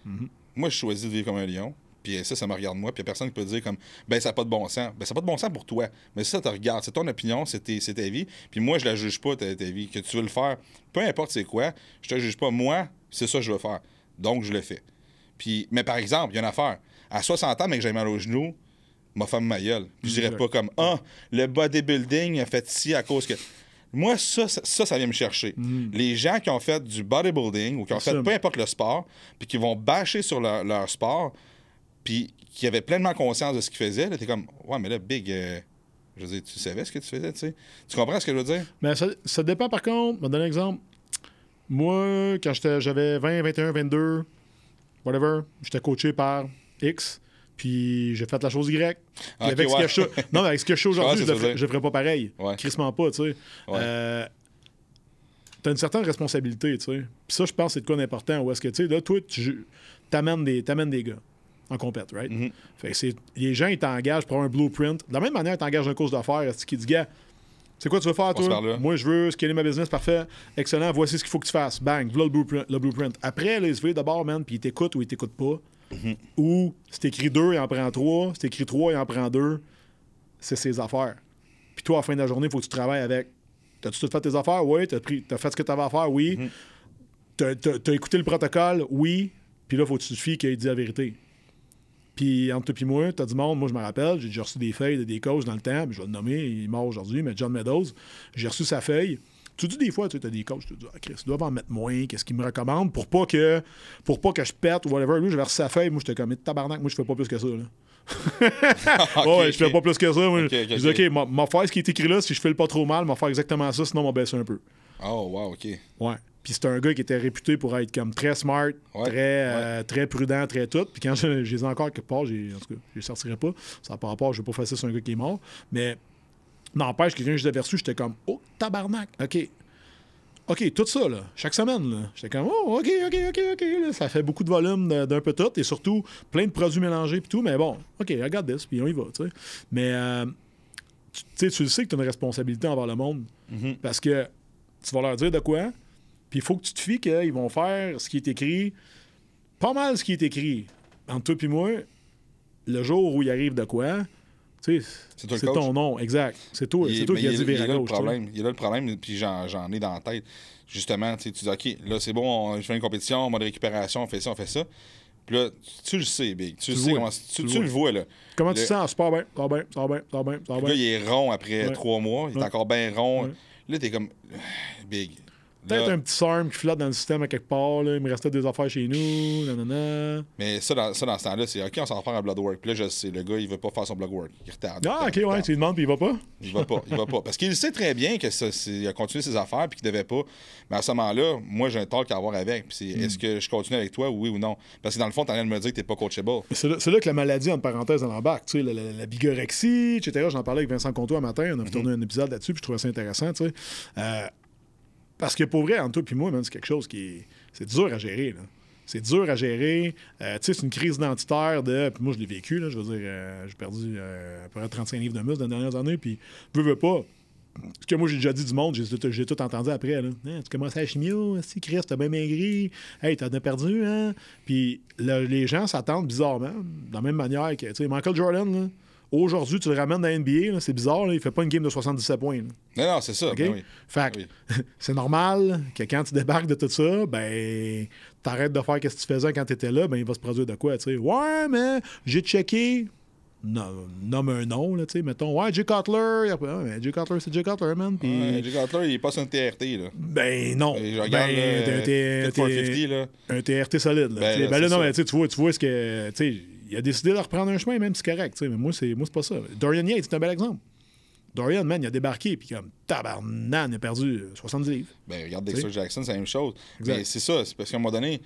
Mm-hmm. Moi, je choisis de vivre comme un lion. Puis ça, ça me regarde moi. Puis il n'y a personne qui peut dire comme, ben ça n'a pas de bon sens. Ben ça n'a pas de bon sens pour toi. Mais ça, te regarde. C'est ton opinion, c'est ta vie. Puis moi, je la juge pas, ta, ta vie. Que tu veux le faire, peu importe c'est quoi, je te juge pas. Moi, c'est ça que je veux faire. Donc, je le fais. Puis, mais par exemple, il y a une affaire. À 60 ans, mais que j'ai mal au genou, ma femme ma gueule. Puis je dirais pas comme, ah, le bodybuilding a fait ci à cause que. Moi, ça, ça, ça, ça vient me chercher. Les gens qui ont fait du bodybuilding ou qui ont fait peu importe le sport, puis qui vont bâcher sur leur, leur sport, puis qui avaient pleinement conscience de ce qu'ils faisaient, là, t'es comme, ouais, mais là, Big, euh, je veux dire, tu savais ce que tu faisais, tu sais. Tu comprends ce que je veux dire? Mais ça, ça dépend par contre. Je vais donner un exemple. Moi, quand j'étais- j'avais 20, 21, 22, whatever, j'étais coaché par X, puis j'ai fait la chose Y. Ok, avec, ce que je, non, mais avec ce que je suis aujourd'hui, ce je ne ferais, pas pareil. Ouais. Crissement pas, tu sais. Ouais. Euh, T'as une certaine responsabilité, tu sais. Puis ça, je pense, c'est de quoi d'important. Où est-ce que, tu sais, là, toi, tu t'amènes des, des gars en compète, right? Mhm. Fait que c'est, les gens, ils t'engagent pour un blueprint. De la même manière, ils t'engagent un course d'affaires. Est-ce qu'il dit, gars, c'est quoi tu veux faire, toi? Moi, je veux scaler ma business, parfait. Excellent, voici ce qu'il faut que tu fasses. Bang, voilà le blueprint. Le blueprint. Après, là, il se d'abord, man, puis il t'écoute ou il t'écoute pas. Mhm. Ou c'est écrit deux, il en prend trois. C'est écrit trois, il en prend deux. C'est ses affaires. Puis toi, à la fin de la journée, il faut que tu travailles avec. T'as-tu tout fait tes affaires? Oui. T'as, pris, fait ce que t'avais à faire? Oui. Mhm. T'as, écouté le protocole? Oui. Puis là, faut que tu te fies qu'il dit la vérité. Puis entre toi et moi, t'as du monde, moi je me rappelle, j'ai déjà reçu des feuilles de des coachs dans le temps, puis je vais le nommer, il est mort aujourd'hui, mais John Meadows, j'ai reçu sa feuille. Tu dis des fois, tu as des coachs, tu te dis, ah, Chris, ils doivent en mettre moins, qu'est-ce qu'ils me recommandent pour pas que pour pas que je pète ou whatever. Lui, j'avais reçu sa feuille, moi j'étais comme, tabarnak, moi je fais pas plus que ça. Là. Ouais, je fais pas plus que ça. Moi, je dis, ok. M'a- m'a faire ce qui est écrit là, si je fais le pas trop mal, m'a faire exactement ça, sinon m'a baisser un peu. Oh, wow, OK. Ouais. Puis c'était un gars qui était réputé pour être comme très smart, Ouais, très, euh, très prudent, très tout. Puis quand je, je les ai encore quelque part, en tout cas, je les sortirai pas. Ça n'a pas rapport, je vais pas faire ça sur un gars qui est mort. Mais n'empêche que quand je l'avais reçu, j'étais comme Oh, tabarnak, OK. OK, tout ça, là, chaque semaine. J'étais comme Oh, OK, OK, OK, OK. là. ça fait beaucoup de volume d'un peu tout et surtout plein de produits mélangés puis tout. Mais bon, OK, regarde this, puis on y va, tu sais. Mais euh, tu tu sais, tu le sais que tu as une responsabilité envers le monde. Mhm. Parce que tu vas leur dire de quoi, puis il faut que tu te fies qu'ils vont faire ce qui est écrit, pas mal ce qui est écrit. Entre toi et moi, le jour où il arrive de quoi, C'est ton nom, exact. C'est toi, c'est qui as il- dit il est là le problème. Il est là le problème, puis j'en, ai dans la tête. Justement, tu dis, OK, là, c'est bon, on- je fais une compétition, mode récupération, on fait ça, on fait ça. Puis là, tu le sais, Big. Tu, Tu le sais vois. comment. Tu, le vois, là. Comment tu sens? Ça va bien, ça va bien, ça va bien, ça va bien. gars, il est rond après trois mois. Il est encore bien rond. Là, t'es comme. Big. Peut-être un petit SARM qui flotte dans le système à quelque part, là. il me restait des affaires chez nous, nanana. Mais ça, dans, ça, dans ce temps-là, c'est OK, on s'en va faire un blood work. Puis là, je sais, le gars, il veut pas faire son blood work. Il retarde. Ah, ok, ouais, tu lui demandes puis il va pas? Il va pas, il va pas. Parce qu'il sait très bien que ça, c'est- il a continué ses affaires puis qu'il devait pas. Mais à ce moment-là, moi, j'ai un talk à avoir avec. Puis c'est Hmm. est-ce que je continue avec toi, oui ou non? Parce que dans le fond, t'en train de me dire que t'es pas coachable. C'est là, que la maladie, entre parenthèses, elle embarque. Tu sais, la, la- la bigorexie, etc. J'en parlais avec Vincent Comtois un matin. On a tourné un épisode là-dessus, puis je trouvais ça intéressant. Tu sais. Euh, parce que pour vrai, entre toi et moi, c'est quelque chose qui est. C'est dur à gérer. là. C'est dur à gérer. Euh, tu sais, c'est une crise identitaire de. Puis moi, je l'ai vécu. Là, je veux dire, euh, j'ai perdu euh, à peu près 35 livres de muscle dans les dernières années. Puis, veux, veux pas. Ce que moi, j'ai déjà dit du monde, j'ai tout, entendu après. Là. Hein, tu commences à chimio, si Chris, t'as bien maigri, hey, t'en as perdu, hein? Puis là, les gens s'attendent bizarrement, de la même manière que, tu sais, Michael Jordan, là, aujourd'hui, tu le ramènes dans la NBA, c'est bizarre, là, il fait pas une game de 77 points. là. Non, non, c'est ça. Ben oui. Fait Oui. c'est normal que quand tu débarques de tout ça, ben, t'arrêtes de faire ce que tu faisais quand t'étais là, ben, il va se produire de quoi, tu sais. Ouais, mais j'ai checké. Non, nomme un nom, là, tu sais, mettons. Ouais, Jay Cutler. il y a pas- Ouais, mais Jay Cutler, c'est Jay Cutler, man. Ouais, Jay Cutler, il est pas sur une TRT, là. ben, non. Et je Ben, là, un T- Fit t'es- 450, là. un TRT solide. Là, Ben, Tu là, ben là, non, mais tu tu vois, tu vois ce que. Tu sais, il a décidé de reprendre un chemin, même si c'est correct. Mais moi, c'est moi, c'est pas ça. Dorian Yates, c'est un bel exemple. Dorian, man, il a débarqué, puis comme tabarnan, il a perdu 70 livres. Ben, regarde Dexter Jackson, c'est la même chose. Exact. Mais c'est ça, c'est parce qu'à un moment donné,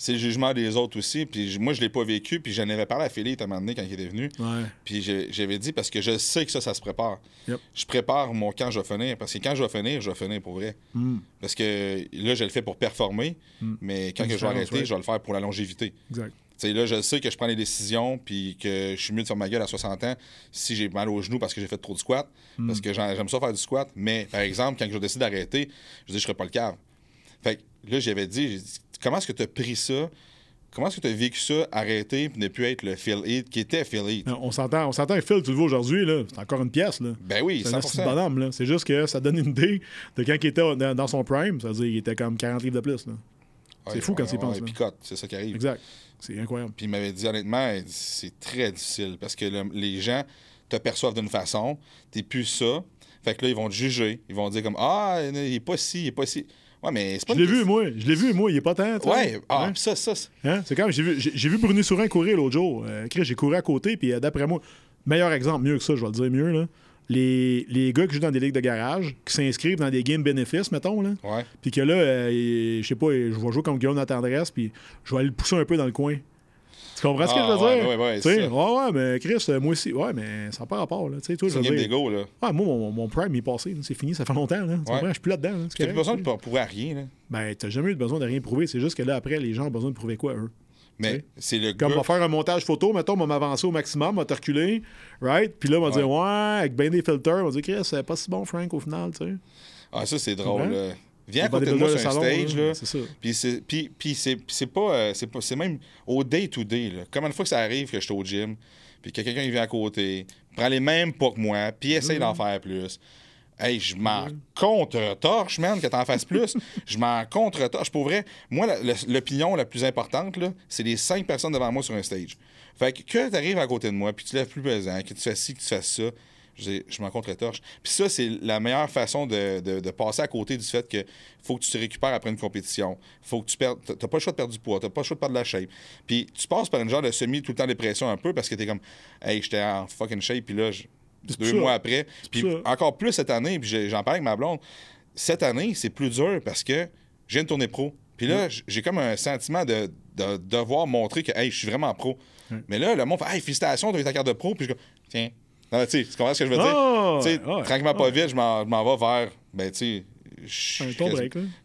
c'est le jugement des autres aussi. Puis moi, je l'ai pas vécu, puis j'en avais parlé à Philippe à un moment donné quand il était venu. Ouais. Puis j'avais dit, parce que je sais que ça, ça se prépare. Yep. Je prépare mon quand je vais finir, parce que quand je vais finir, je vais finir pour vrai. Hmm. Parce que là, je le fais pour performer, mais quand que je vais arrêter, ouais. je vais le faire pour la longévité. Exact. Sais, là, je sais que je prends les décisions, puis que je suis mieux de faire ma gueule à 60 ans si j'ai mal aux genoux parce que j'ai fait trop de squat, Hmm. parce que j'aime ça faire du squat. Mais, par exemple, quand je décide d'arrêter, je dis, je serai pas le cave. Fait que là, j'avais dit, dit, comment est-ce que tu as pris ça? Comment est-ce que tu as vécu ça, arrêter, puis ne plus être le Phil Heath, qui était Phil Heath? On s'entend, on s'entend Phil, tu le vois aujourd'hui, là. C'est encore une pièce, là. Ben oui, C'est un petit 100%. bonhomme, là. C'est juste que ça donne une idée de quand il était dans, son prime. C'est-à-dire qu'il était comme 40 livres de plus, là. C'est fou quand ouais, tu y penses, ouais, là. picote, c'est ça qui arrive. Exact. C'est incroyable. Puis il m'avait dit honnêtement, c'est très difficile parce que le- les gens te perçoivent d'une façon, t'es plus ça. Fait que là, ils vont te juger. Ils vont dire comme Ah, il est pas ci, il est pas ci. Ouais, mais c'est pas Je l'ai vu, moi. Je l'ai vu, moi. Il est pas tant. Ouais, ah, Hein? ça, ça. c'est- Hein? C'est comme, j'ai vu, j'ai, vu Bruni Sourin courir l'autre jour. Euh, j'ai couru à côté, puis euh, d'après moi, meilleur exemple, mieux que ça, je vais le dire mieux, là. Les, les gars qui jouent dans des ligues de garage, qui s'inscrivent dans des games bénéfices, mettons, là. Ouais. Puis que là, euh, je sais pas, je vais jouer comme Guillaume à tendresse, puis je vais aller le pousser un peu dans le coin. Tu comprends ce que Ah, je veux ouais, dire? ouais, ouais, Tu sais, c'est ouais, ouais, mais Chris, euh, moi aussi, ouais, mais ça n'a pas rapport, là. Tu sais, toi, C'est game d'ego, là. Ouais, moi, mon, mon prime est passé, c'est fini, ça fait longtemps, là. Tu Ouais. Je suis plus là-dedans, là. C'est T'as plus besoin tu de prouver à rien, là. Ben, t'as jamais eu besoin de rien prouver, c'est juste que là, après, les gens ont besoin de prouver quoi, eux? Mais c'est le Comme on gars. va faire un montage photo, mettons, on va m'avancer au maximum, on va te reculer, right? Puis là, on va Ouais. dire, ouais, avec ben des filters, on va dire, Chris, c'est pas si bon, Frank, au final, tu sais. Ah, ça, c'est drôle, Ouais. là. Viens à côté de moi sur un stage, là. C'est ça. Puis c'est pas euh, c'est pas c'est même au day to day là. Combien de fois que ça arrive que je suis au gym puis que quelqu'un vient à côté, prend les mêmes pas que moi, puis essaye d'en faire plus. Hey, je m'en contre-torche, man, que t'en fasses plus. je m'en contre-torche. Pour vrai, moi, la- l'opinion la plus importante, là, c'est les cinq personnes devant moi sur un stage. Fait que que t'arrives à côté de moi, puis tu lèves plus pesant, que tu fais ci, que tu fasses ça, je, dis, je m'en contre-torche. Puis ça, c'est la meilleure façon de, de- de passer à côté du fait que faut que tu te récupères après une compétition. Faut que tu perdes. T'as pas le choix de perdre du poids, t'as pas le choix de perdre de la shape. Puis tu passes par une genre de semi tout le temps dépression un peu parce que t'es comme, hey, j'étais en fucking shape, puis là, je- deux mois après. Puis encore plus cette année, puis j'en parle avec ma blonde. Cette année, c'est plus dur parce que je viens de tourner pro. Puis là, j'ai comme un sentiment de, de devoir montrer que hey, je suis vraiment pro. Mais là, le monde fait Hey, félicitations, tu as eu ta carte de pro. Puis je dis Tiens. Non, tu comprends ce que je veux Ah, dire? Tranquillement, pas ouais. vite, je m'en vais vers. Ben, tu sais.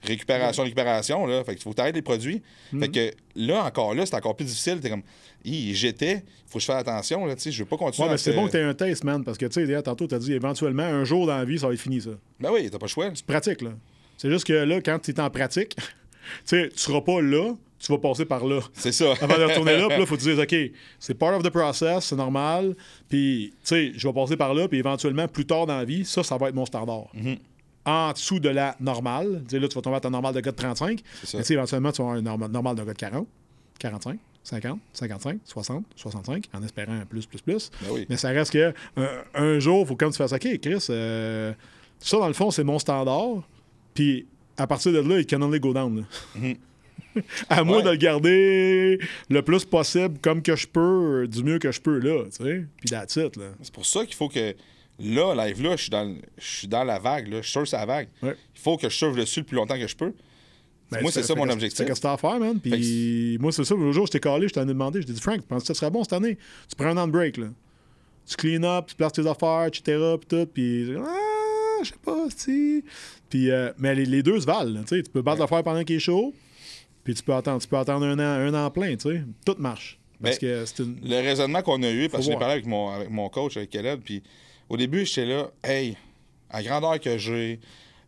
Récupération, récupération, là. Fait qu'il faut que tu arrêtes les produits. Mm-hmm. Fait que là, encore là, c'est encore plus difficile. T'es comme, J'étais, faut que je fasse attention, là, tu sais, je veux pas continuer Ouais, mais c'est bon que tu aies un test, man, parce que, tu sais, tantôt, tu as dit, éventuellement, un jour dans la vie, ça va être fini, ça. Ben oui, t'as pas le choix. pratique, là. C'est juste que là, quand tu es en pratique, tu tu seras pas là, tu vas passer par là. C'est ça. Avant de retourner là, puis là, il faut te dire, OK, c'est part of the process, c'est normal. Puis, tu sais, je vais passer par là, puis éventuellement, plus tard dans la vie, ça, ça va être mon standard. Mhm. En dessous de la normale, là, tu vas tomber à ta normale de gars de 35. C'est ça. Mais éventuellement, tu vas avoir un normal, normal de gars de 40, 45, 50, 55, 60, 65, en espérant plus, plus, plus. Ben oui. Mais ça reste que un, un jour, il faut comme tu fasses OK, Chris, euh, ça, dans le fond, c'est mon standard. Puis à partir de là, il can only go down. là. à moi Mhm. Ouais. de le garder le plus possible comme que je peux, du mieux que je peux là, tu sais. Puis that's it, là. C'est pour ça qu'il faut que là, live là, je suis dans, le- je suis dans la vague, là, je surfe sur la vague. Ouais. Il faut que je surfe dessus le plus longtemps que je peux. Ben, moi, c'est ça mon objectif. C'est que à faire, man. Puis moi, c'est ça. Le jour, je t'ai calé, je t'en ai demandé. Je t'ai dit, Frank, tu penses que ça serait bon cette année? Tu prends un an de break, là. Tu clean up, tu places tes affaires, etc. Puis tout. Puis, ah, je sais pas, si. Puis, euh, mais les, les deux se valent, tu sais. Tu peux battre l'affaire pendant qu'il est chaud. Puis tu peux attendre, tu peux attendre un an, un an plein, tu sais. Tout marche. Parce Mais que c'est une. Le raisonnement qu'on a eu, parce que j'ai parlé avec mon, avec mon coach, avec Caleb, puis au début, j'étais là, hey, à la grandeur que j'ai,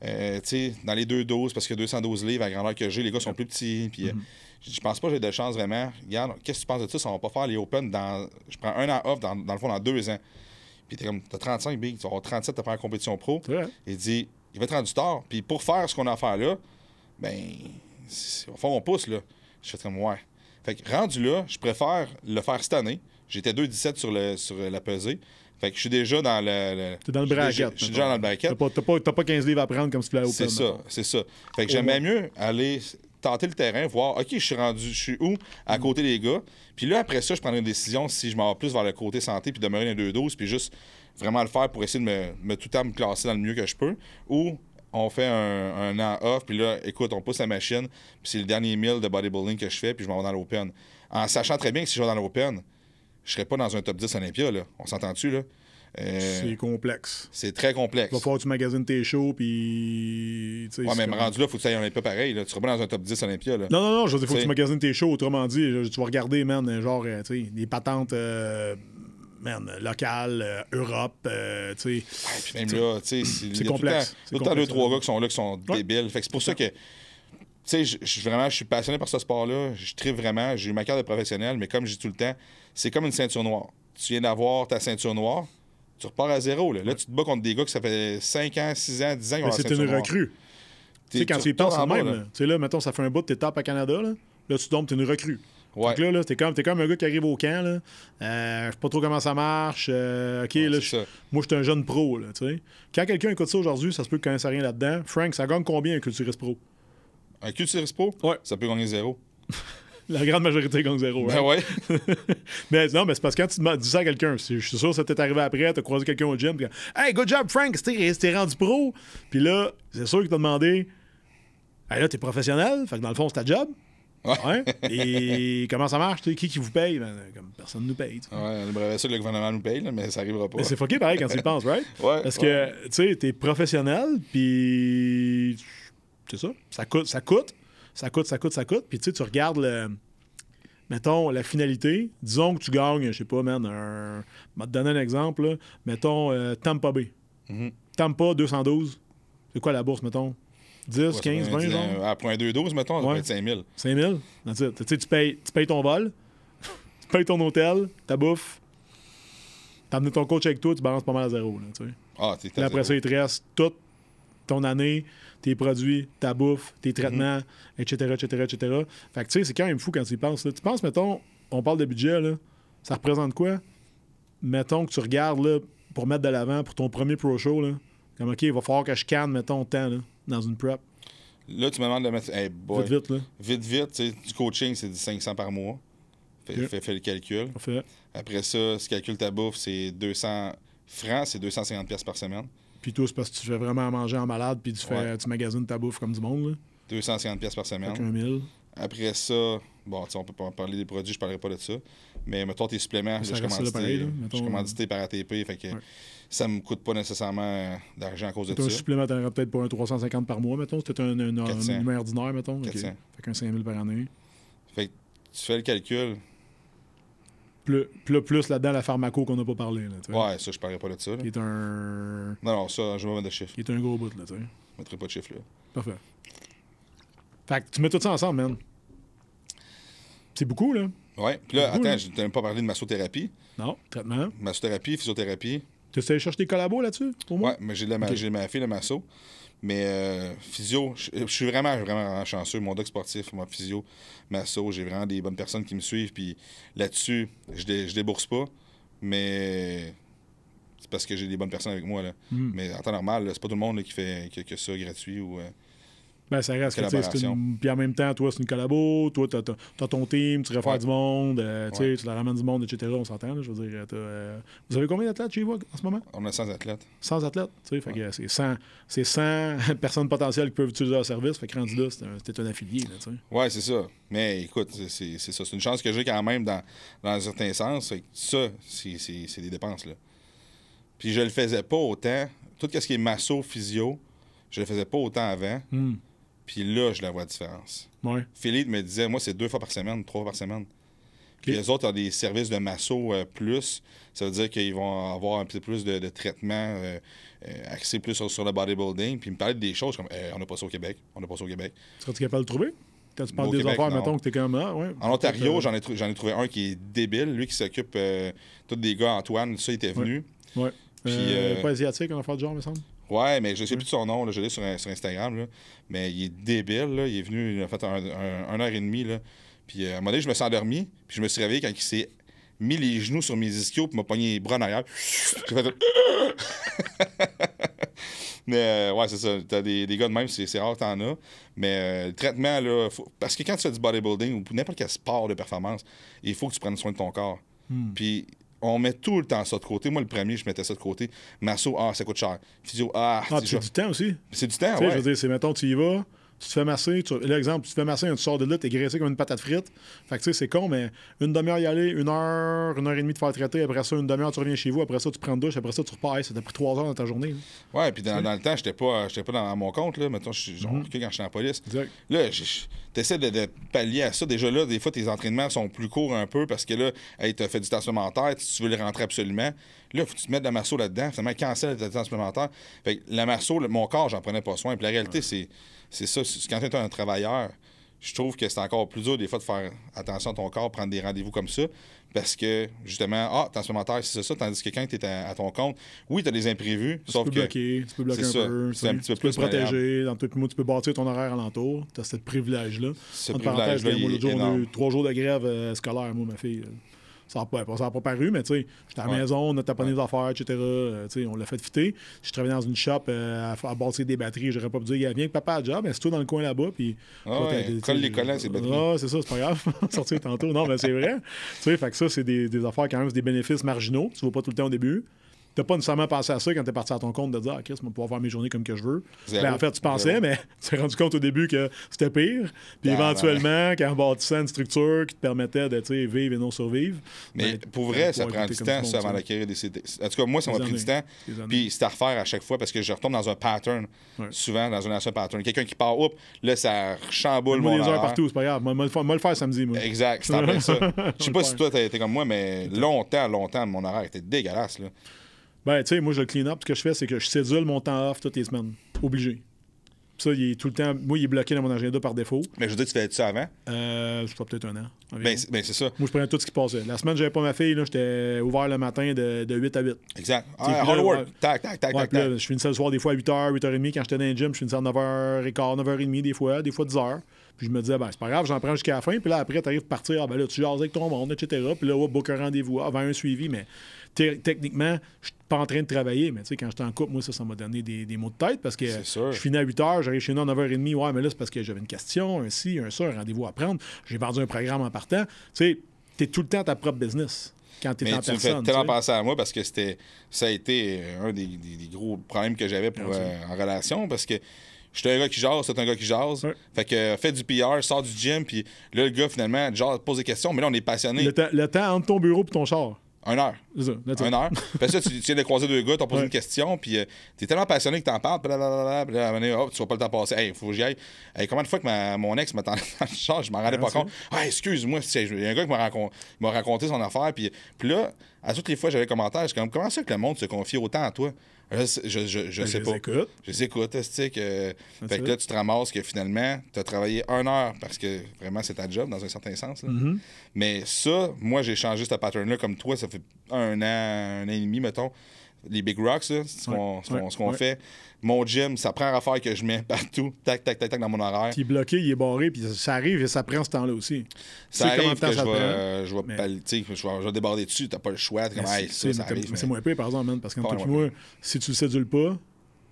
euh, dans les deux doses, parce que 212 livres, à la grandeur que j'ai, les gars sont plus petits. Puis, Mhm. je pense pas que j'ai de chance vraiment. Regarde, qu'est-ce que tu penses de ça? Ça va pas faire les Open dans. Je prends un an off, dans, dans le fond, dans deux ans? Puis, t'es comme, t'as 35, Big, tu vas avoir 37, t'as en compétition pro. Il dit, il va être rendu tard. Puis, pour faire ce qu'on a à faire là, ben, au fond, on pousse, là. Je fais comme, ouais. Fait que rendu là, je préfère le faire cette année. J'étais 2,17 sur, le, sur la pesée. Fait que je suis déjà dans le. le- T'es dans le bracket. Je suis déjà dans le bracket. T'as pas, pas, pas 15 livres à prendre comme si tu l'avais au C'est ça, c'est ça. Fait que j'aimais mieux aller tenter le terrain, voir, OK, je suis rendu, je suis où à côté des gars. Puis là, après ça, je prendrai une décision si je m'en vais plus vers le côté santé puis demeurer dans les 2-12 puis juste vraiment le faire pour essayer de me, me tout le temps me classer dans le mieux que je peux. Ou on fait un, un an off, puis là, écoute, on pousse la machine, puis c'est le dernier mille de bodybuilding que je fais, puis je m'en vais dans l'open. En sachant très bien que si je vais dans l'open, je serais pas dans un top 10 Olympia, là. On s'entend-tu, là? Euh, C'est complexe. c'est très complexe. Il va falloir que tu magasines tes shows, puis. Ouais, mais comme- rendu là, faut que tu ailles en Olympia pareil. Là. Tu seras pas dans un top 10 Olympia. Là. Non, non, non, je veux dire, faut que tu magasines tes shows. Autrement dit, je- tu vas regarder, man, genre, euh, tu sais, des patentes, euh, man, locales, euh, Europe, tu sais. Ouais, puis même là, tu sais, c'est complexe. Tout le temps deux, trois gars qui sont là, qui sont Ouais. débiles. Fait que c'est pour ça que, tu sais, je- je vraiment, je suis passionné par ce sport-là. Je tripe vraiment. J'ai eu ma carte de professionnel, mais comme je dis tout le temps, c'est comme une ceinture noire. Tu viens d'avoir ta ceinture noire, tu repars à zéro. Là, là tu te bats contre des gars que ça fait 5 ans, 6 ans, 10 ans la c'est une recrue. Tu sais, quand tu y penses même, là. tu sais, là, mettons, ça fait un bout de tes tapes à Canada, là. Là, tu tombes, t'es une recrue. Ouais. Donc là, là t'es comme, t'es comme un gars qui arrive au camp, là. Euh, je sais pas trop comment ça marche. euh, OK, Ouais, là, moi, je suis un jeune pro, là, tu sais. Quand quelqu'un écoute ça aujourd'hui, ça se peut qu'il connaisse rien là-dedans. Frank, ça gagne combien un culturiste pro? Un culturiste pro, Ouais. ça peut gagner zéro. La grande majorité gagne zéro. Ben hein? ouais. Mais non, mais c'est parce que quand tu dis ça à quelqu'un, je suis sûr que ça t'est arrivé après, t'as croisé quelqu'un au gym, puis Hey, good job, Frank, t'es rendu pro. Puis là, c'est sûr qu'il t'a demandé Hey, là, t'es professionnel, fait que dans le fond, c'est ta job. Ouais. Et comment ça marche? Qui qui vous paye? Ben, comme personne nous paye. tu sais. Ouais, on aimerait ça que le gouvernement nous paye, là, mais ça arrivera pas. Mais c'est fucké pareil quand tu y penses, right? Ouais, Parce ouais. que, tu sais, t'es professionnel, puis c'est ça. Ça coûte, ça coûte, ça coûte, ça coûte, ça coûte. Puis tu sais, tu regardes le. Mettons, la finalité. Disons que tu gagnes, je sais pas, man, un. Je vais te donner un exemple, là. Mettons, euh, Tampa Bay. Mhm. Tampa 212. C'est quoi la bourse, mettons? 10, Ouais, ça 15, peut 20, être, genre? euh, À point 2,12, mettons, ça Ouais. peut être 5000. 5000? That's it. Tu sais, tu payes, tu payes ton vol, tu payes ton hôtel, ta bouffe, t'as amené ton coach avec toi, tu balances pas mal à zéro, là, tu sais. Ah, t'es après ça, il te reste toute ton année, tes produits, ta bouffe, tes traitements, etc., etc., etc. Fait que tu sais, c'est quand même fou quand tu y penses. là. Tu penses, mettons, on parle de budget, là, ça représente quoi? Mettons que tu regardes là, pour mettre de l'avant pour ton premier pro show, là, comme OK, il va falloir que je canne, mettons, temps là, dans une prep. Là, tu me demandes de mettre. Hey, boy. Vite, vite, là. Vite, vite, du coaching, c'est du 500 par mois. Fais, le calcul. Après ça, si tu calcules ta bouffe, c'est 200 francs, c'est 250 pièces par semaine. Puis toi, c'est parce que tu fais vraiment à manger en malade, puis tu, fais, Ouais. tu magasines ta bouffe comme du monde, là. 250 pièces par Fait semaine. qu'un mille. Après ça, bon, on peut pas parler des produits, je parlerai pas de ça. Mais mettons tes suppléments, Ça je suis commandité par ATP, fait que Ouais. ça me coûte pas nécessairement euh, d'argent à cause de T'as un ça. supplément, t'en peut-être pour un 350 par mois, mettons. C'était un, un, un, 400. numéro ordinaire, mettons. OK. 400. Fait qu'un 5000 par année. Fait que tu fais le calcul. Plus, plus, plus là-dedans, la pharmaco qu'on n'a pas parlé, là, tu. Ouais, ça, je parlerai pas de ça. là. Qui est un... Non, non, ça, je vais mettre de chiffres. Qui est un gros bout, là, tu sais. Je mettrai pas de chiffres là. Parfait. Fait que tu mets tout ça ensemble, man. C'est beaucoup, là. Ouais. Puis là, attends, je t'ai même pas parlé de massothérapie. Non, traitement. Massothérapie, physiothérapie. Tu essayé de chercher des collabos là-dessus, pour moi? Ouais, mais j'ai de la ma- j'ai ma fille, le masso. Mais euh, physio, je je suis vraiment, vraiment chanceux. Mon doc sportif, moi, physio, masso, j'ai vraiment des bonnes personnes qui me suivent. Puis là-dessus, je, dé- je débourse pas. Mais c'est parce que j'ai des bonnes personnes avec moi. Là. Hmm. Mais en temps normal, c'est pas tout le monde là, qui fait que, que ça gratuit. Ou, euh, Ben, ça reste que, une... Puis en même temps, toi, c'est une collabo. Toi, t'as, t'as- t'as ton team, tu réfères Ouais. du monde. euh, tu sais, Ouais. tu leur ramènes du monde, etc. On s'entend, Je veux dire, t'as, euh, Vous avez combien d'athlètes chez vous en ce moment? on a 100 athlètes. 100 athlètes, tu sais. C'est 100, c'est 100 personnes potentielles qui peuvent utiliser leur service. Fait que rendu là, c'est un, un affilié, tu sais. Ouais, c'est ça. Mais écoute, c'est- c'est c'est ça. C'est une chance que j'ai quand même dans, dans un certain sens. Ça, c'est- c'est c'est des dépenses. Là. Puis je le faisais pas autant. Tout ce qui est masso, physio, je le faisais pas autant avant. Hmm. Puis là, je la vois la différence. Ouais. Philippe me disait, moi, c'est deux fois par semaine, trois fois par semaine. Puis les autres ont des services de masso euh, plus. Ça veut dire qu'ils vont avoir un petit peu plus de, de traitement euh, euh, axé plus sur, sur le bodybuilding. Puis ils me parlaient des choses comme on n'a pas ça au Québec, on n'a pas ça au Québec. Serais-tu capable de le trouver? Quand tu parles Au des Québec, affaires, non. mettons que t'es comme ah, ouais. En Ontario, j'en ai, trouvé un qui est débile. Lui qui s'occupe tous des gars, Antoine, ça, il était venu. euh, Ouais. Puis, Pas asiatique, on a fait du genre, me semble? Ouais, mais je sais plus de son nom, là, je l'ai sur, sur Instagram, là. mais il est débile, là. il est venu, il a fait un, un- un heure et demie, là. puis euh, à un moment donné, je me suis endormi, puis je me suis réveillé quand il s'est mis les genoux sur mes ischios, puis m'a pogné les bras en arrière. J'ai fait Mais euh, ouais, c'est ça, t'as des, des gars de même, c'est rare que t'en as, mais euh, le traitement, là, faut- parce que quand tu fais du bodybuilding ou n'importe quel sport de performance, il faut que tu prennes soin de ton corps. Hmm. Puis on met tout le temps ça de côté. Moi, le premier, je mettais ça de côté. Masso, ah, ça coûte cher. Physio, ah, Ah, c'est du temps aussi. c'est du temps, Tu sais, ouais. je veux dire, c'est mettons, tu y vas, tu te fais masser, tu... l'exemple, tu te fais masser, tu sors de là, t'es graissé comme une patate frite. Fait que tu sais, c'est con, mais une demi-heure y aller, une heure, une heure et demie de faire traiter, après ça, une demi-heure, tu reviens chez vous, après ça, tu prends une douche, après ça, tu repars. Ça t'a pris trois heures dans ta journée. là. Ouais, puis dans, dans le temps, j'étais pas, j'étais pas dans mon compte, là. Mettons, je suis genre, OK, quand je suis en police. Exact. Là, t'essaies de, de pallier à ça. Déjà là, des fois, tes entraînements sont plus courts un peu parce que là, hey, t'as fait du temps supplémentaire, tu veux les rentrer absolument. Là, faut que tu te mettes de la masso là-dedans. Finalement, cancel le temps supplémentaire. Fait que la le- mon corps, j'en prenais pas soin. Puis la réalité, c'est, c'est ça. Quand tu es un travailleur, je trouve que c'est encore plus dur des fois de faire attention à ton corps, prendre des rendez-vous comme ça. Parce que, justement, ah, temps supplémentaire, c'est ça. Tandis que quand tu es à, à ton compte, oui, tu as des imprévus. Tu sauf peux que. bloquer, tu peux bloquer un ça. peu. C'est un petit peu tu peux plus te protéger. Dans tout tu peux bâtir ton horaire alentour. Tu as ce privilège-là. Ce privilège-là, moi, jour, on a eu trois jours de grève euh, scolaire, moi, ma fille. euh, Ça n'a pas, pas paru, mais tu sais, j'étais à la Ouais. maison, on a taponné des affaires, etc. euh, tu sais, on l'a fait fitter. Je travaillais dans une shop euh, à, à bâtir des batteries. J'aurais pas pu dire, il viens que papa a job, mais c'est toi dans le coin là-bas. Puis, Ah ouais, colle les collants, ces batteries. Ah, c'est ça, c'est pas grave. Sortir tantôt. Non, mais c'est vrai. tu sais, fait que ça, c'est des, des affaires quand même, c'est des bénéfices marginaux. Tu ne vas pas tout le temps au début. Tu n'as pas nécessairement pensé à ça quand tu es parti à ton compte de dire, ah, Chris, je vais pouvoir faire mes journées comme que je veux. Ben, en fait, tu pensais, Zéro. mais tu t'es rendu compte au début que c'était pire. Puis éventuellement, quand on bâtissait une structure qui te permettait de vivre et non survivre. Mais ben, pour vrai, ça prend du temps, ça, avant d'acquérir des CD. En tout cas, moi, ça m'a pris du temps. Puis c'est à refaire à chaque fois parce que je retombe dans un pattern, Ouais. souvent dans un ancien pattern. Quelqu'un qui part, oups, là, ça chamboule Moi, mon des heures partout, c'est pas grave. Moi, moi, le faire- moi, samedi, moi. Exact, c'est en plein ça. Je sais pas si toi, t'as été comme moi, mais longtemps, longtemps, mon horaire était dégueulasse. Là. Ben, tu sais, moi, je le clean up. Ce que je fais, c'est que je cédule mon temps off toutes les semaines. Obligé. Ça, il est tout le temps. Moi, il est bloqué dans mon agenda par défaut. Mais je veux dire, tu faisais ça avant? Euh, je pas, peut-être un an. Ben, c'est ben, c'est ça. Moi, je prenais tout ce qui passait. La semaine, j'avais pas ma fille. là, J'étais ouvert le matin de, de 8 à 8. Exact. Ah, hard là, work. Tac, tac, tac, Ouais, tac, là, je finissais le soir des fois à 8h, 8h30. Quand j'étais dans le gym, je finissais à 9h15, 9h30 des fois, des fois 10h. Puis je me disais, ben, c'est pas grave, j'en prends jusqu'à la fin. Puis là, après, t'arrives à partir, ah, ben là, tu jases avec ton monde, etc. Puis là, ouais, book un rendez-vous, avant un suivi. Mais techniquement, je suis pas en train de travailler. Mais tu sais, quand j'étais en couple, moi, ça, ça m'a donné des, des mots de tête parce que je finis à 8h, j'arrive chez nous à 9h30. Ouais, mais là, c'est parce que j'avais une question, un ci, un ça, un rendez-vous à prendre. J'ai vendu un programme en partant. Tu sais, t'es tout le temps ta propre business quand t'es Mais en tu me personne. fais tellement tu penser à moi parce que c'était ça a été euh, un des, des- des gros problèmes que j'avais pour, euh, en relation parce que j'étais un gars qui jase, c'est un gars qui jase. Ouais. Fait que euh, fait du PR, sort du gym, puis là, le gars, finalement, jase, pose des questions, mais là, on est passionné. Le, le temps entre ton bureau et ton char. Une heure. Ça. Une heure. Parce que tu, tu viens de croiser deux gars, t'as posé Ouais. une question, puis euh, t'es tellement passionné que t'en parles, blablabla, donné, hop, tu vas pas le temps passer. Hey, faut que j'y aille. Hey, combien de fois que ma- mon ex m'attendait dans le char, je m'en rendais pas compte. Ah, excuse-moi, il y a un gars qui m'a raconté, raconté son affaire, puis, puis là, à toutes les fois, j'avais des commentaires, je comme, comment ça que le monde se confie autant à toi? Je, sais- je, je, je Ben, sais les pas. écoute. Je les écoute, tu sais, que. That's Fait que là, tu te ramasses que finalement, tu as travaillé une heure parce que vraiment, c'est ta job dans un certain sens. là. Mm-hmm. Mais ça, moi, j'ai changé ce pattern-là comme toi, ça fait un an, un an et demi, mettons. Les Big Rocks, là, c'est ce qu'on ouais, ouais. fait. Mon gym, ça prend affaire que je mets partout, tac, tac, tac, tac, dans mon horaire. Puis il est bloqué, il est barré, puis ça arrive et ça prend ce temps-là aussi. Ça arrive temps que je vais, euh, je vais, Mais- vais, déborder dessus, t'as pas le choix. Comme, hey, ça, ça arrive. mais c'est moins pire, par exemple, man, parce que Pas toi moins puis moi, si tu le cédules pas,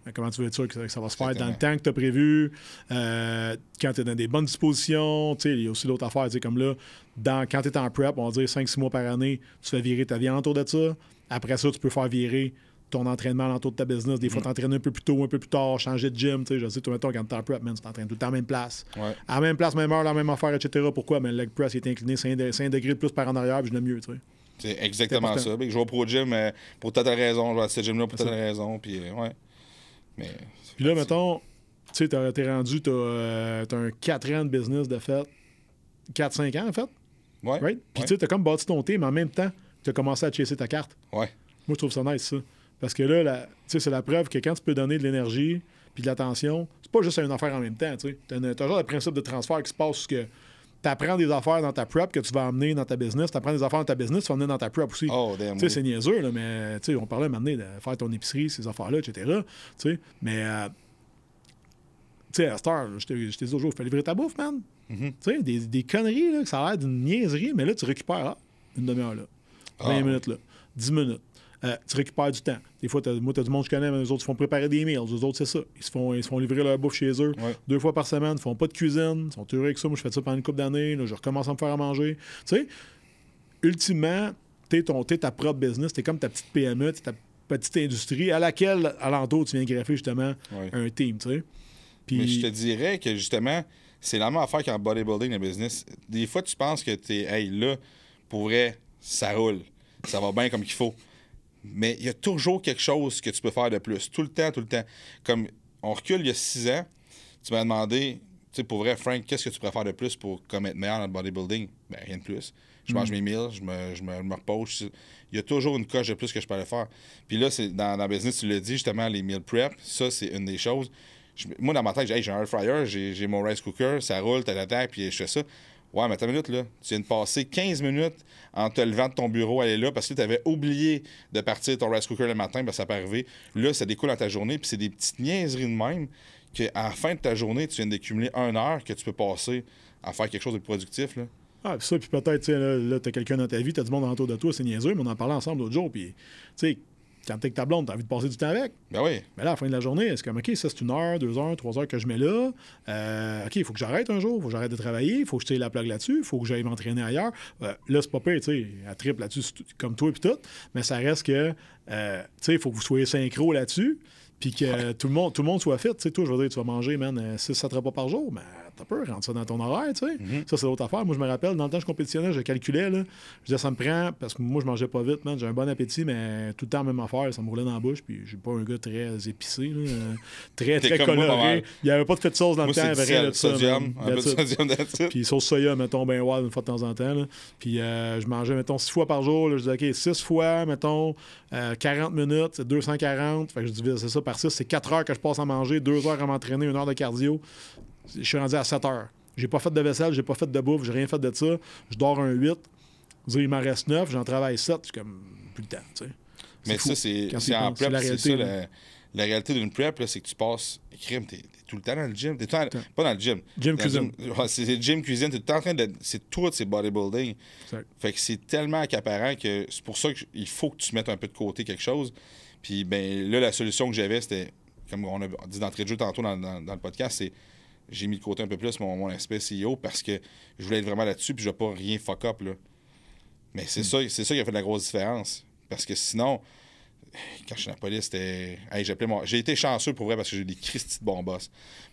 ben, comment tu veux être sûr que ça, va se faire dans le temps que tu as prévu, euh, quand tu es dans des bonnes dispositions, il y a aussi d'autres affaires, comme là, dans, quand tu es en prep, on va dire 5-6 mois par année, tu fais virer ta vie autour de ça. Après ça, tu peux faire virer ton entraînement autour de ta business. Des fois, Mm. t'entraîner un peu plus tôt, un peu plus tard, changer de gym. Tu sais, je sais, toi, mettons, quand t'es en prep, man, tu t'entraînes tout le temps à la même place. Ouais. À la même place, même heure, la même affaire, etc. Pourquoi? Mais le leg press il est incliné 5, degrés de plus par en arrière, puis je l'aime mieux, tu sais. C'est exactement ça. Puis Je vais pro gym euh, pour telle raison, je vais à ce gym-là pour telle raison. Puis, euh, ouais. Mais. Puis là, mettons, tu sais, t'es rendu, t'as euh, t'as un 4 ans de business de fait. 4-5 ans, en fait. Ouais. Right? Puis ouais. tu sais, t'as comme bâti ton thé, mais en même temps, t'as commencé à chasser ta carte. Ouais. Moi, je trouve ça nice, ça. Parce que là, la- tu sais, c'est la preuve que quand tu peux donner de l'énergie puis de l'attention, c'est pas juste une affaire en même temps, tu sais. T'as un un genre de principe de transfert qui se passe que t'apprends des affaires dans ta prep que tu vas amener dans ta business, t'apprends des affaires dans ta business, tu vas amener dans ta prep aussi. Oh. Tu sais, c'est niaiseux, là, mais tu sais, on parlait maintenant de faire ton épicerie, ces affaires-là, etc. Tu mais euh, tu sais, à cette heure, là, je t'ai dit aujourd'hui, il faut livrer ta bouffe, man. Mhm. Tu sais, des, des conneries, là, que ça a l'air d'une niaiserie, mais là, tu récupères ah, une demi-heure, là. 20 Ah. minutes, là. 10 minutes. Euh, tu récupères du temps. Des fois, t'as- moi, tu as du monde que je connais, mais les autres, ils font préparer des meals. Les autres, c'est ça. Ils se, font, ils se font livrer leur bouffe chez eux Ouais. deux fois par semaine. Ils font pas de cuisine. Ils sont heureux avec ça. Moi, je fais ça pendant une couple d'années. là, Je recommence à me faire à manger. Tu sais, ultimement, ton- t'es ta propre business. T'es comme ta petite PME, t'es ta petite industrie à laquelle, alentour, tu viens greffer justement Ouais. un team, tu sais. Puis, Mais je te dirais que justement, c'est la même affaire qu'en bodybuilding, le business. Des fois, tu penses que t'es, hey, là, pour vrai, ça roule. Ça va bien comme qu'il faut. Mais il y a toujours quelque chose que tu peux faire de plus. Tout le temps, tout le temps. Comme on recule il y a six ans, tu m'as demandé, tu sais, pour vrai, Frank, qu'est-ce que tu préfères de plus pour comme être meilleur dans le bodybuilding? Ben, rien de plus. Je mange mes meals, je me, je me, je me repose. je- Il y a toujours une coche de plus que je peux aller faire. Puis là, c'est dans, dans le business, tu l'as dit, justement, les meal prep, ça, c'est une des choses. Je- moi, dans ma tête, j'ai hey, un air fryer, j'ai mon rice cooker, ça roule, t'as ta puis je fais ça. Ouais, mais une minute, là. Tu viens de passer 15 minutes en te levant de ton bureau, aller là, parce que tu avais oublié de partir ton rice cooker le matin, ben ça peut arriver. Là, ça découle dans ta journée, puis c'est des petites niaiseries de même qu'à la fin de ta journée, tu viens d'accumuler une heure que tu peux passer à faire quelque chose de productif, là. Ah, puis ça, puis peut-être, là, là t'as quelqu'un dans ta vie, t'as du monde autour de toi, c'est niaiseux, mais on en parlait ensemble l'autre jour, puis, tu sais, quand t'es avec ta blonde, t'as envie de passer du temps avec. Ben oui. Mais là, à la fin de la journée, c'est comme, OK, ça, c'est une heure, deux heures, trois heures que je mets là. Euh, OK, il faut que j'arrête un jour, il faut que j'arrête de travailler, il faut que je tire la plug là-dessus, il faut que j'aille m'entraîner ailleurs. Euh, là, c'est pas pire, tu sais, elle triple là-dessus, comme toi et tout, mais ça reste que, euh, tu sais, il faut que vous soyez synchro là-dessus, puis que tout, le monde, tout le monde soit fit. Tu sais, toi, je veux dire, tu vas manger, man, 6-7 repas par jour, mais t'as peur, rentre ça dans ton horaire, tu sais. Ça, c'est l'autre affaire. Moi, je me rappelle, dans le temps que je compétitionnais, je calculais, là, je disais, ça me prend, parce que moi, je mangeais pas vite, man, j'ai un bon appétit, mais tout le temps, même affaire, ça me roulait dans la bouche, puis j'ai pas un gars très épicé, là, euh, très, très coloré. Il y avait pas de fait de sauce dans Moi, le temps, de sel, ça. sodium, un peu de sodium. Puis sauce soya, mettons, ben wild une fois de temps en temps. Là. Puis euh, je mangeais, mettons, six fois par jour. Là, je disais, OK, six fois, mettons, euh, 40 minutes, c'est 240. Fait que je divise ça par 6, c'est 4 heures que je passe à manger, 2 heures à m'entraîner, 1 heure de cardio. Je suis rendu à 7 heures. J'ai pas fait de vaisselle, j'ai pas fait de bouffe, j'ai rien fait de ça. Je dors un 8. Dire, il m'en reste 9, j'en travaille 7. Je suis comme, plus le temps, tu sais. Mais fou ça, c'est c'est en. C'est prep, la c'est réalité, ça. La, la réalité d'une prep, là, c'est que tu passes. Crime, t'es tout le temps dans le gym. T'es pas dans le gym. Gym, cuisine. Ouais, c'est c'est gym, cuisine. T'es tout le temps en train de. C'est tout, c'est bodybuilding. Exact. Fait que c'est tellement accaparant que c'est pour ça qu'il faut que tu mettes un peu de côté quelque chose. Puis ben là, la solution que j'avais, c'était, comme on a dit d'entrée de jeu tantôt dans, dans- dans le podcast, c'est j'ai mis de côté un peu plus mon, mon aspect CEO parce que je voulais être vraiment là-dessus puis je vais pas rien fuck up là. Mais Hmm. c'est ça, c'est ça qui a fait la grosse différence. Parce que sinon, quand je suis dans la police, c'était. Hey, j'appelais mon... J'ai été chanceux pour vrai parce que j'ai des Christy de bons boss.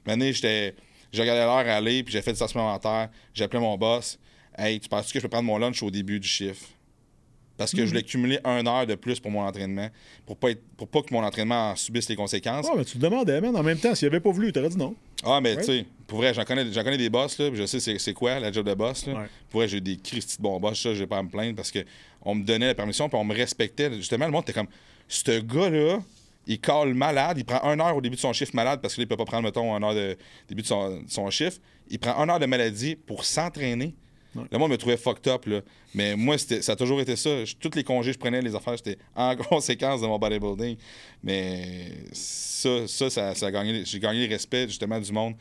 Maintenant, j'étais. J'ai regardé l'heure aller, puis j'ai fait temps supplémentaire. J'ai appelé mon boss. Hey, tu penses que je peux prendre mon lunch au début du chiffre? Parce que je voulais cumuler une heure de plus pour mon entraînement, pour pas, être- pour pas que mon entraînement en subisse les conséquences. Ouais, mais tu te demandais, man, en même temps, s'il avait pas voulu, t'aurais dit non. Ah, mais tu sais, pour vrai, j'en connais, j'en connais des boss, là, je sais c'est, quoi la job de boss. Là. Ouais. Pour vrai, j'ai des Christy de bons boss, ça, j'ai pas à me plaindre parce que on me donnait la permission, puis on me respectait. Justement, le monde était comme, ce gars-là, il cale malade, il prend une heure au début de son chiffre malade parce qu'il peut pas prendre, mettons, une heure de début de son, de son chiffre. Il prend une heure de maladie pour s'entraîner. Le monde me trouvait fucked up, là. Mais moi, ça a toujours été ça. Tous les congés je prenais, les affaires, c'était en conséquence de mon bodybuilding. Mais ça, ça, ça, a gagné, j'ai gagné le respect, justement, du monde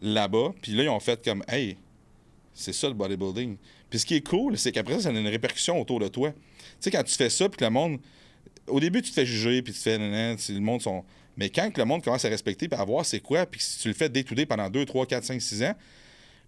là-bas. Puis là, ils ont fait comme, hey, c'est ça le bodybuilding. Puis ce qui est cool, c'est qu'après ça, ça a une répercussion autour de toi. Tu sais, quand tu fais ça, puis que le monde. Au début, tu te fais juger, puis tu te fais. nan, le monde sont. Mais quand que le monde commence à respecter, puis à voir c'est quoi, puis si tu le fais day pendant 2, 3, 4, 5, 6 ans,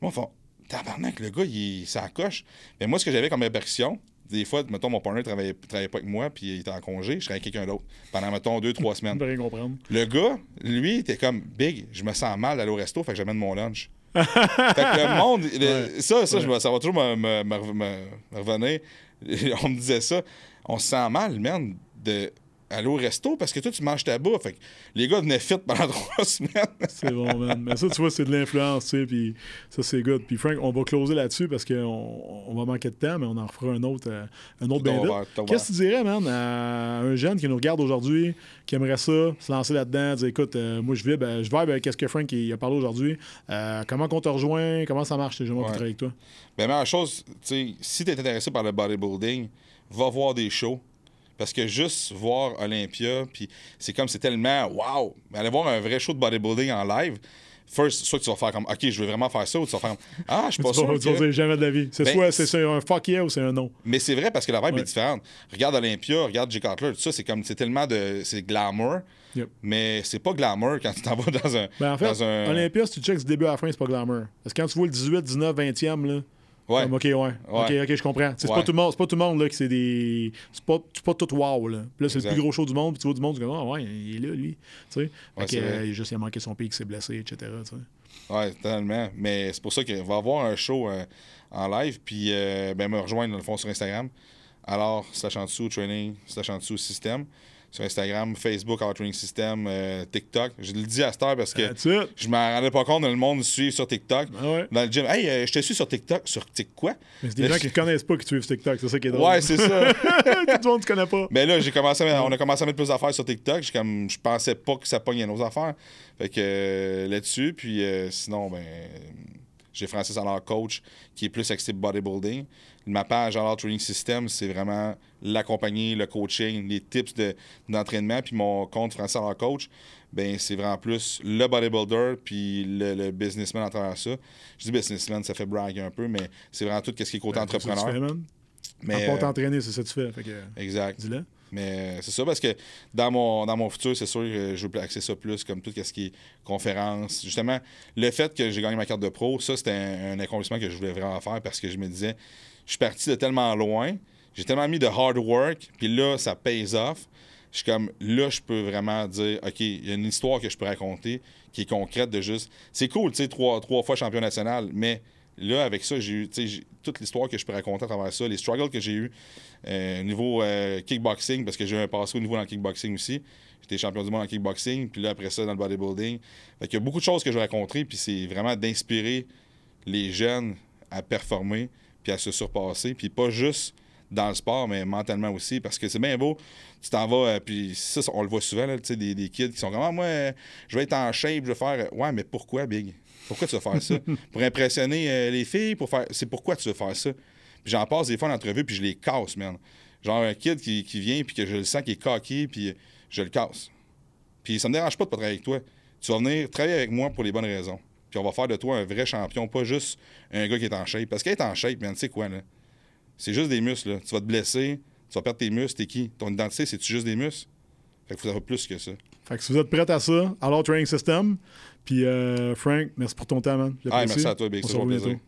moi, font. Tabarnak, le gars, il s'encoche. Mais moi, ce que j'avais comme répercussion, des fois, mettons, mon partner travaillait, travaillait pas avec moi, puis il était en congé, je travaillais avec quelqu'un d'autre pendant, mettons, 2, 3 Tu semaines. peux rien comprendre. Le gars, lui, était comme Big, je me sens mal d'aller au resto, fait que j'amène mon lunch. fait que le monde, le- Ouais. ça, ça, Ouais. je me- ça va toujours me, me- me- me- me revenir. On me disait ça. On se sent mal, man, de aller au resto parce que toi, tu manges ta bouffe. Fait que les gars venaient fit pendant trois semaines. c'est bon, man. Mais ça, tu vois, c'est de l'influence, tu sais, puis ça, c'est good. Puis Frank, on va closer là-dessus parce qu'on on va manquer de temps, mais on en refera un autre, euh, un autre bien. Qu'est-ce que tu dirais, man, à un jeune qui nous regarde aujourd'hui, qui aimerait ça, se lancer là-dedans, dire, écoute, euh, moi, je vibre, je vibre avec ce que Frank a parlé aujourd'hui. Euh, comment on te rejoint? Comment ça marche? J'aimerais ouais. avec toi? Ben, la chose, tu sais, si tu es intéressé par le bodybuilding, va voir des shows parce que juste voir Olympia, puis c'est comme c'est tellement wow! Aller voir un vrai show de bodybuilding en live, first, soit tu vas faire comme OK, je veux vraiment faire ça, ou tu vas faire Ah, je suis pas sûr. Tu vas jamais de la vie. C'est ben, soit c'est un fuck yeah ou c'est un non. Mais c'est vrai parce que la vibe est différente. Regarde Olympia, regarde J. Cutler, tout ça, c'est comme c'est tellement de. C'est glamour. Mais c'est pas glamour quand tu t'en vas dans un. Ben en fait, Olympia, si tu checks du début à la fin, c'est pas glamour. Parce que quand tu vois le 18, 19, 20e, là. Ouais. OK, ouais. OK, OK, je comprends. C'est pas tout le monde, c'est pas tout le monde là, que c'est des. C'est pas, pas tout wow. Là, puis là c'est le plus gros show du monde, puis tu vois du monde, tu dis, ah ouais, il est là, lui. Tu sais. Fait euh, il, juste, il a manqué son il s'est blessé, etc. Tu sais. Ouais, totalement. Mais c'est pour ça qu'on va avoir un show euh, en live, puis euh, ben, me rejoindre dans le fond sur Instagram. Alors, slash en dessous, training, slash en dessous, système sur Instagram, Facebook, Training System, euh, TikTok. Je le dis à cette heure parce que je ne m'en rendais pas compte, dans le monde suit sur TikTok. Ah dans le gym. Hey, euh, je te suis sur TikTok. Sur TikTok quoi? Mais c'est des gens qui ne connaissent pas qui suivent TikTok. C'est ça qui est drôle. Ouais, c'est ça. Tout le monde ne connaît pas. Mais là, j'ai commencé on a commencé à mettre plus d'affaires sur TikTok. Je, comme, je pensais pas que ça pognait nos affaires. Fait que euh, là-dessus, puis sinon, ben j'ai Francis alors coach qui est plus axé bodybuilding. Ma page alors Training System, c'est vraiment l'accompagner, le coaching, les tips d'entraînement. puis mon compte Francis alors coach, ben c'est vraiment plus le bodybuilder puis le, businessman à travers ça. Je dis businessman, ça fait brag un peu, mais c'est vraiment tout ce qui est côté ben, entrepreneur. Mais, à t'entraîner, c'est ça que tu fais. exact. Dis-le. Mais c'est ça, parce que dans mon, dans mon futur, c'est sûr que je veux axer ça plus comme tout ce qui est conférence. Justement, le fait que j'ai gagné ma carte de pro, ça, c'était un, accomplissement que je voulais vraiment faire parce que je me disais, je suis parti de tellement loin, j'ai tellement mis de hard work, puis là, ça pays off. Je suis comme, là, je peux vraiment dire, OK, il y a une histoire que je peux raconter qui est concrète de juste. C'est cool, tu sais, trois, trois fois champion national, mais là, avec ça, j'ai eu toute l'histoire que je peux raconter à travers ça, les struggles que j'ai eu euh, au niveau euh, kickboxing, parce que j'ai eu un passé au niveau dans le kickboxing aussi. J'étais champion du monde en kickboxing, puis là, après ça, dans le bodybuilding. Fait il y a beaucoup de choses que je vais raconter, puis c'est vraiment d'inspirer les jeunes à performer, puis à se surpasser, puis pas juste dans le sport, mais mentalement aussi, parce que c'est bien beau. Tu t'en vas, euh, puis ça, on le voit souvent, là, des, des kids qui sont comme, ah, moi, je vais être en shape, je vais faire. Ouais, mais pourquoi, Big? Pourquoi tu veux faire ça? pour impressionner euh, les filles, pour faire. C'est pourquoi tu veux faire ça? Puis j'en passe des fois en entrevue, puis je les casse, man. Genre un kid qui, vient, puis que je le sens qui est coquille, puis je le casse. Puis ça me dérange pas de pas travailler avec toi. Tu vas venir travailler avec moi pour les bonnes raisons. Puis on va faire de toi un vrai champion, pas juste un gars qui est en shape. Parce est en shape, man, tu sais quoi, là? C'est juste des muscles, là. Tu vas te blesser, tu vas perdre tes muscles, t'es qui? Ton identité, c'est-tu juste des muscles? Fait qu'il faut avoir plus que ça. Fait que si vous êtes prêts à ça, alors Training System. Puis euh, Frank, merci pour ton temps, man. Ah, merci à toi, Big. C'est plaisir.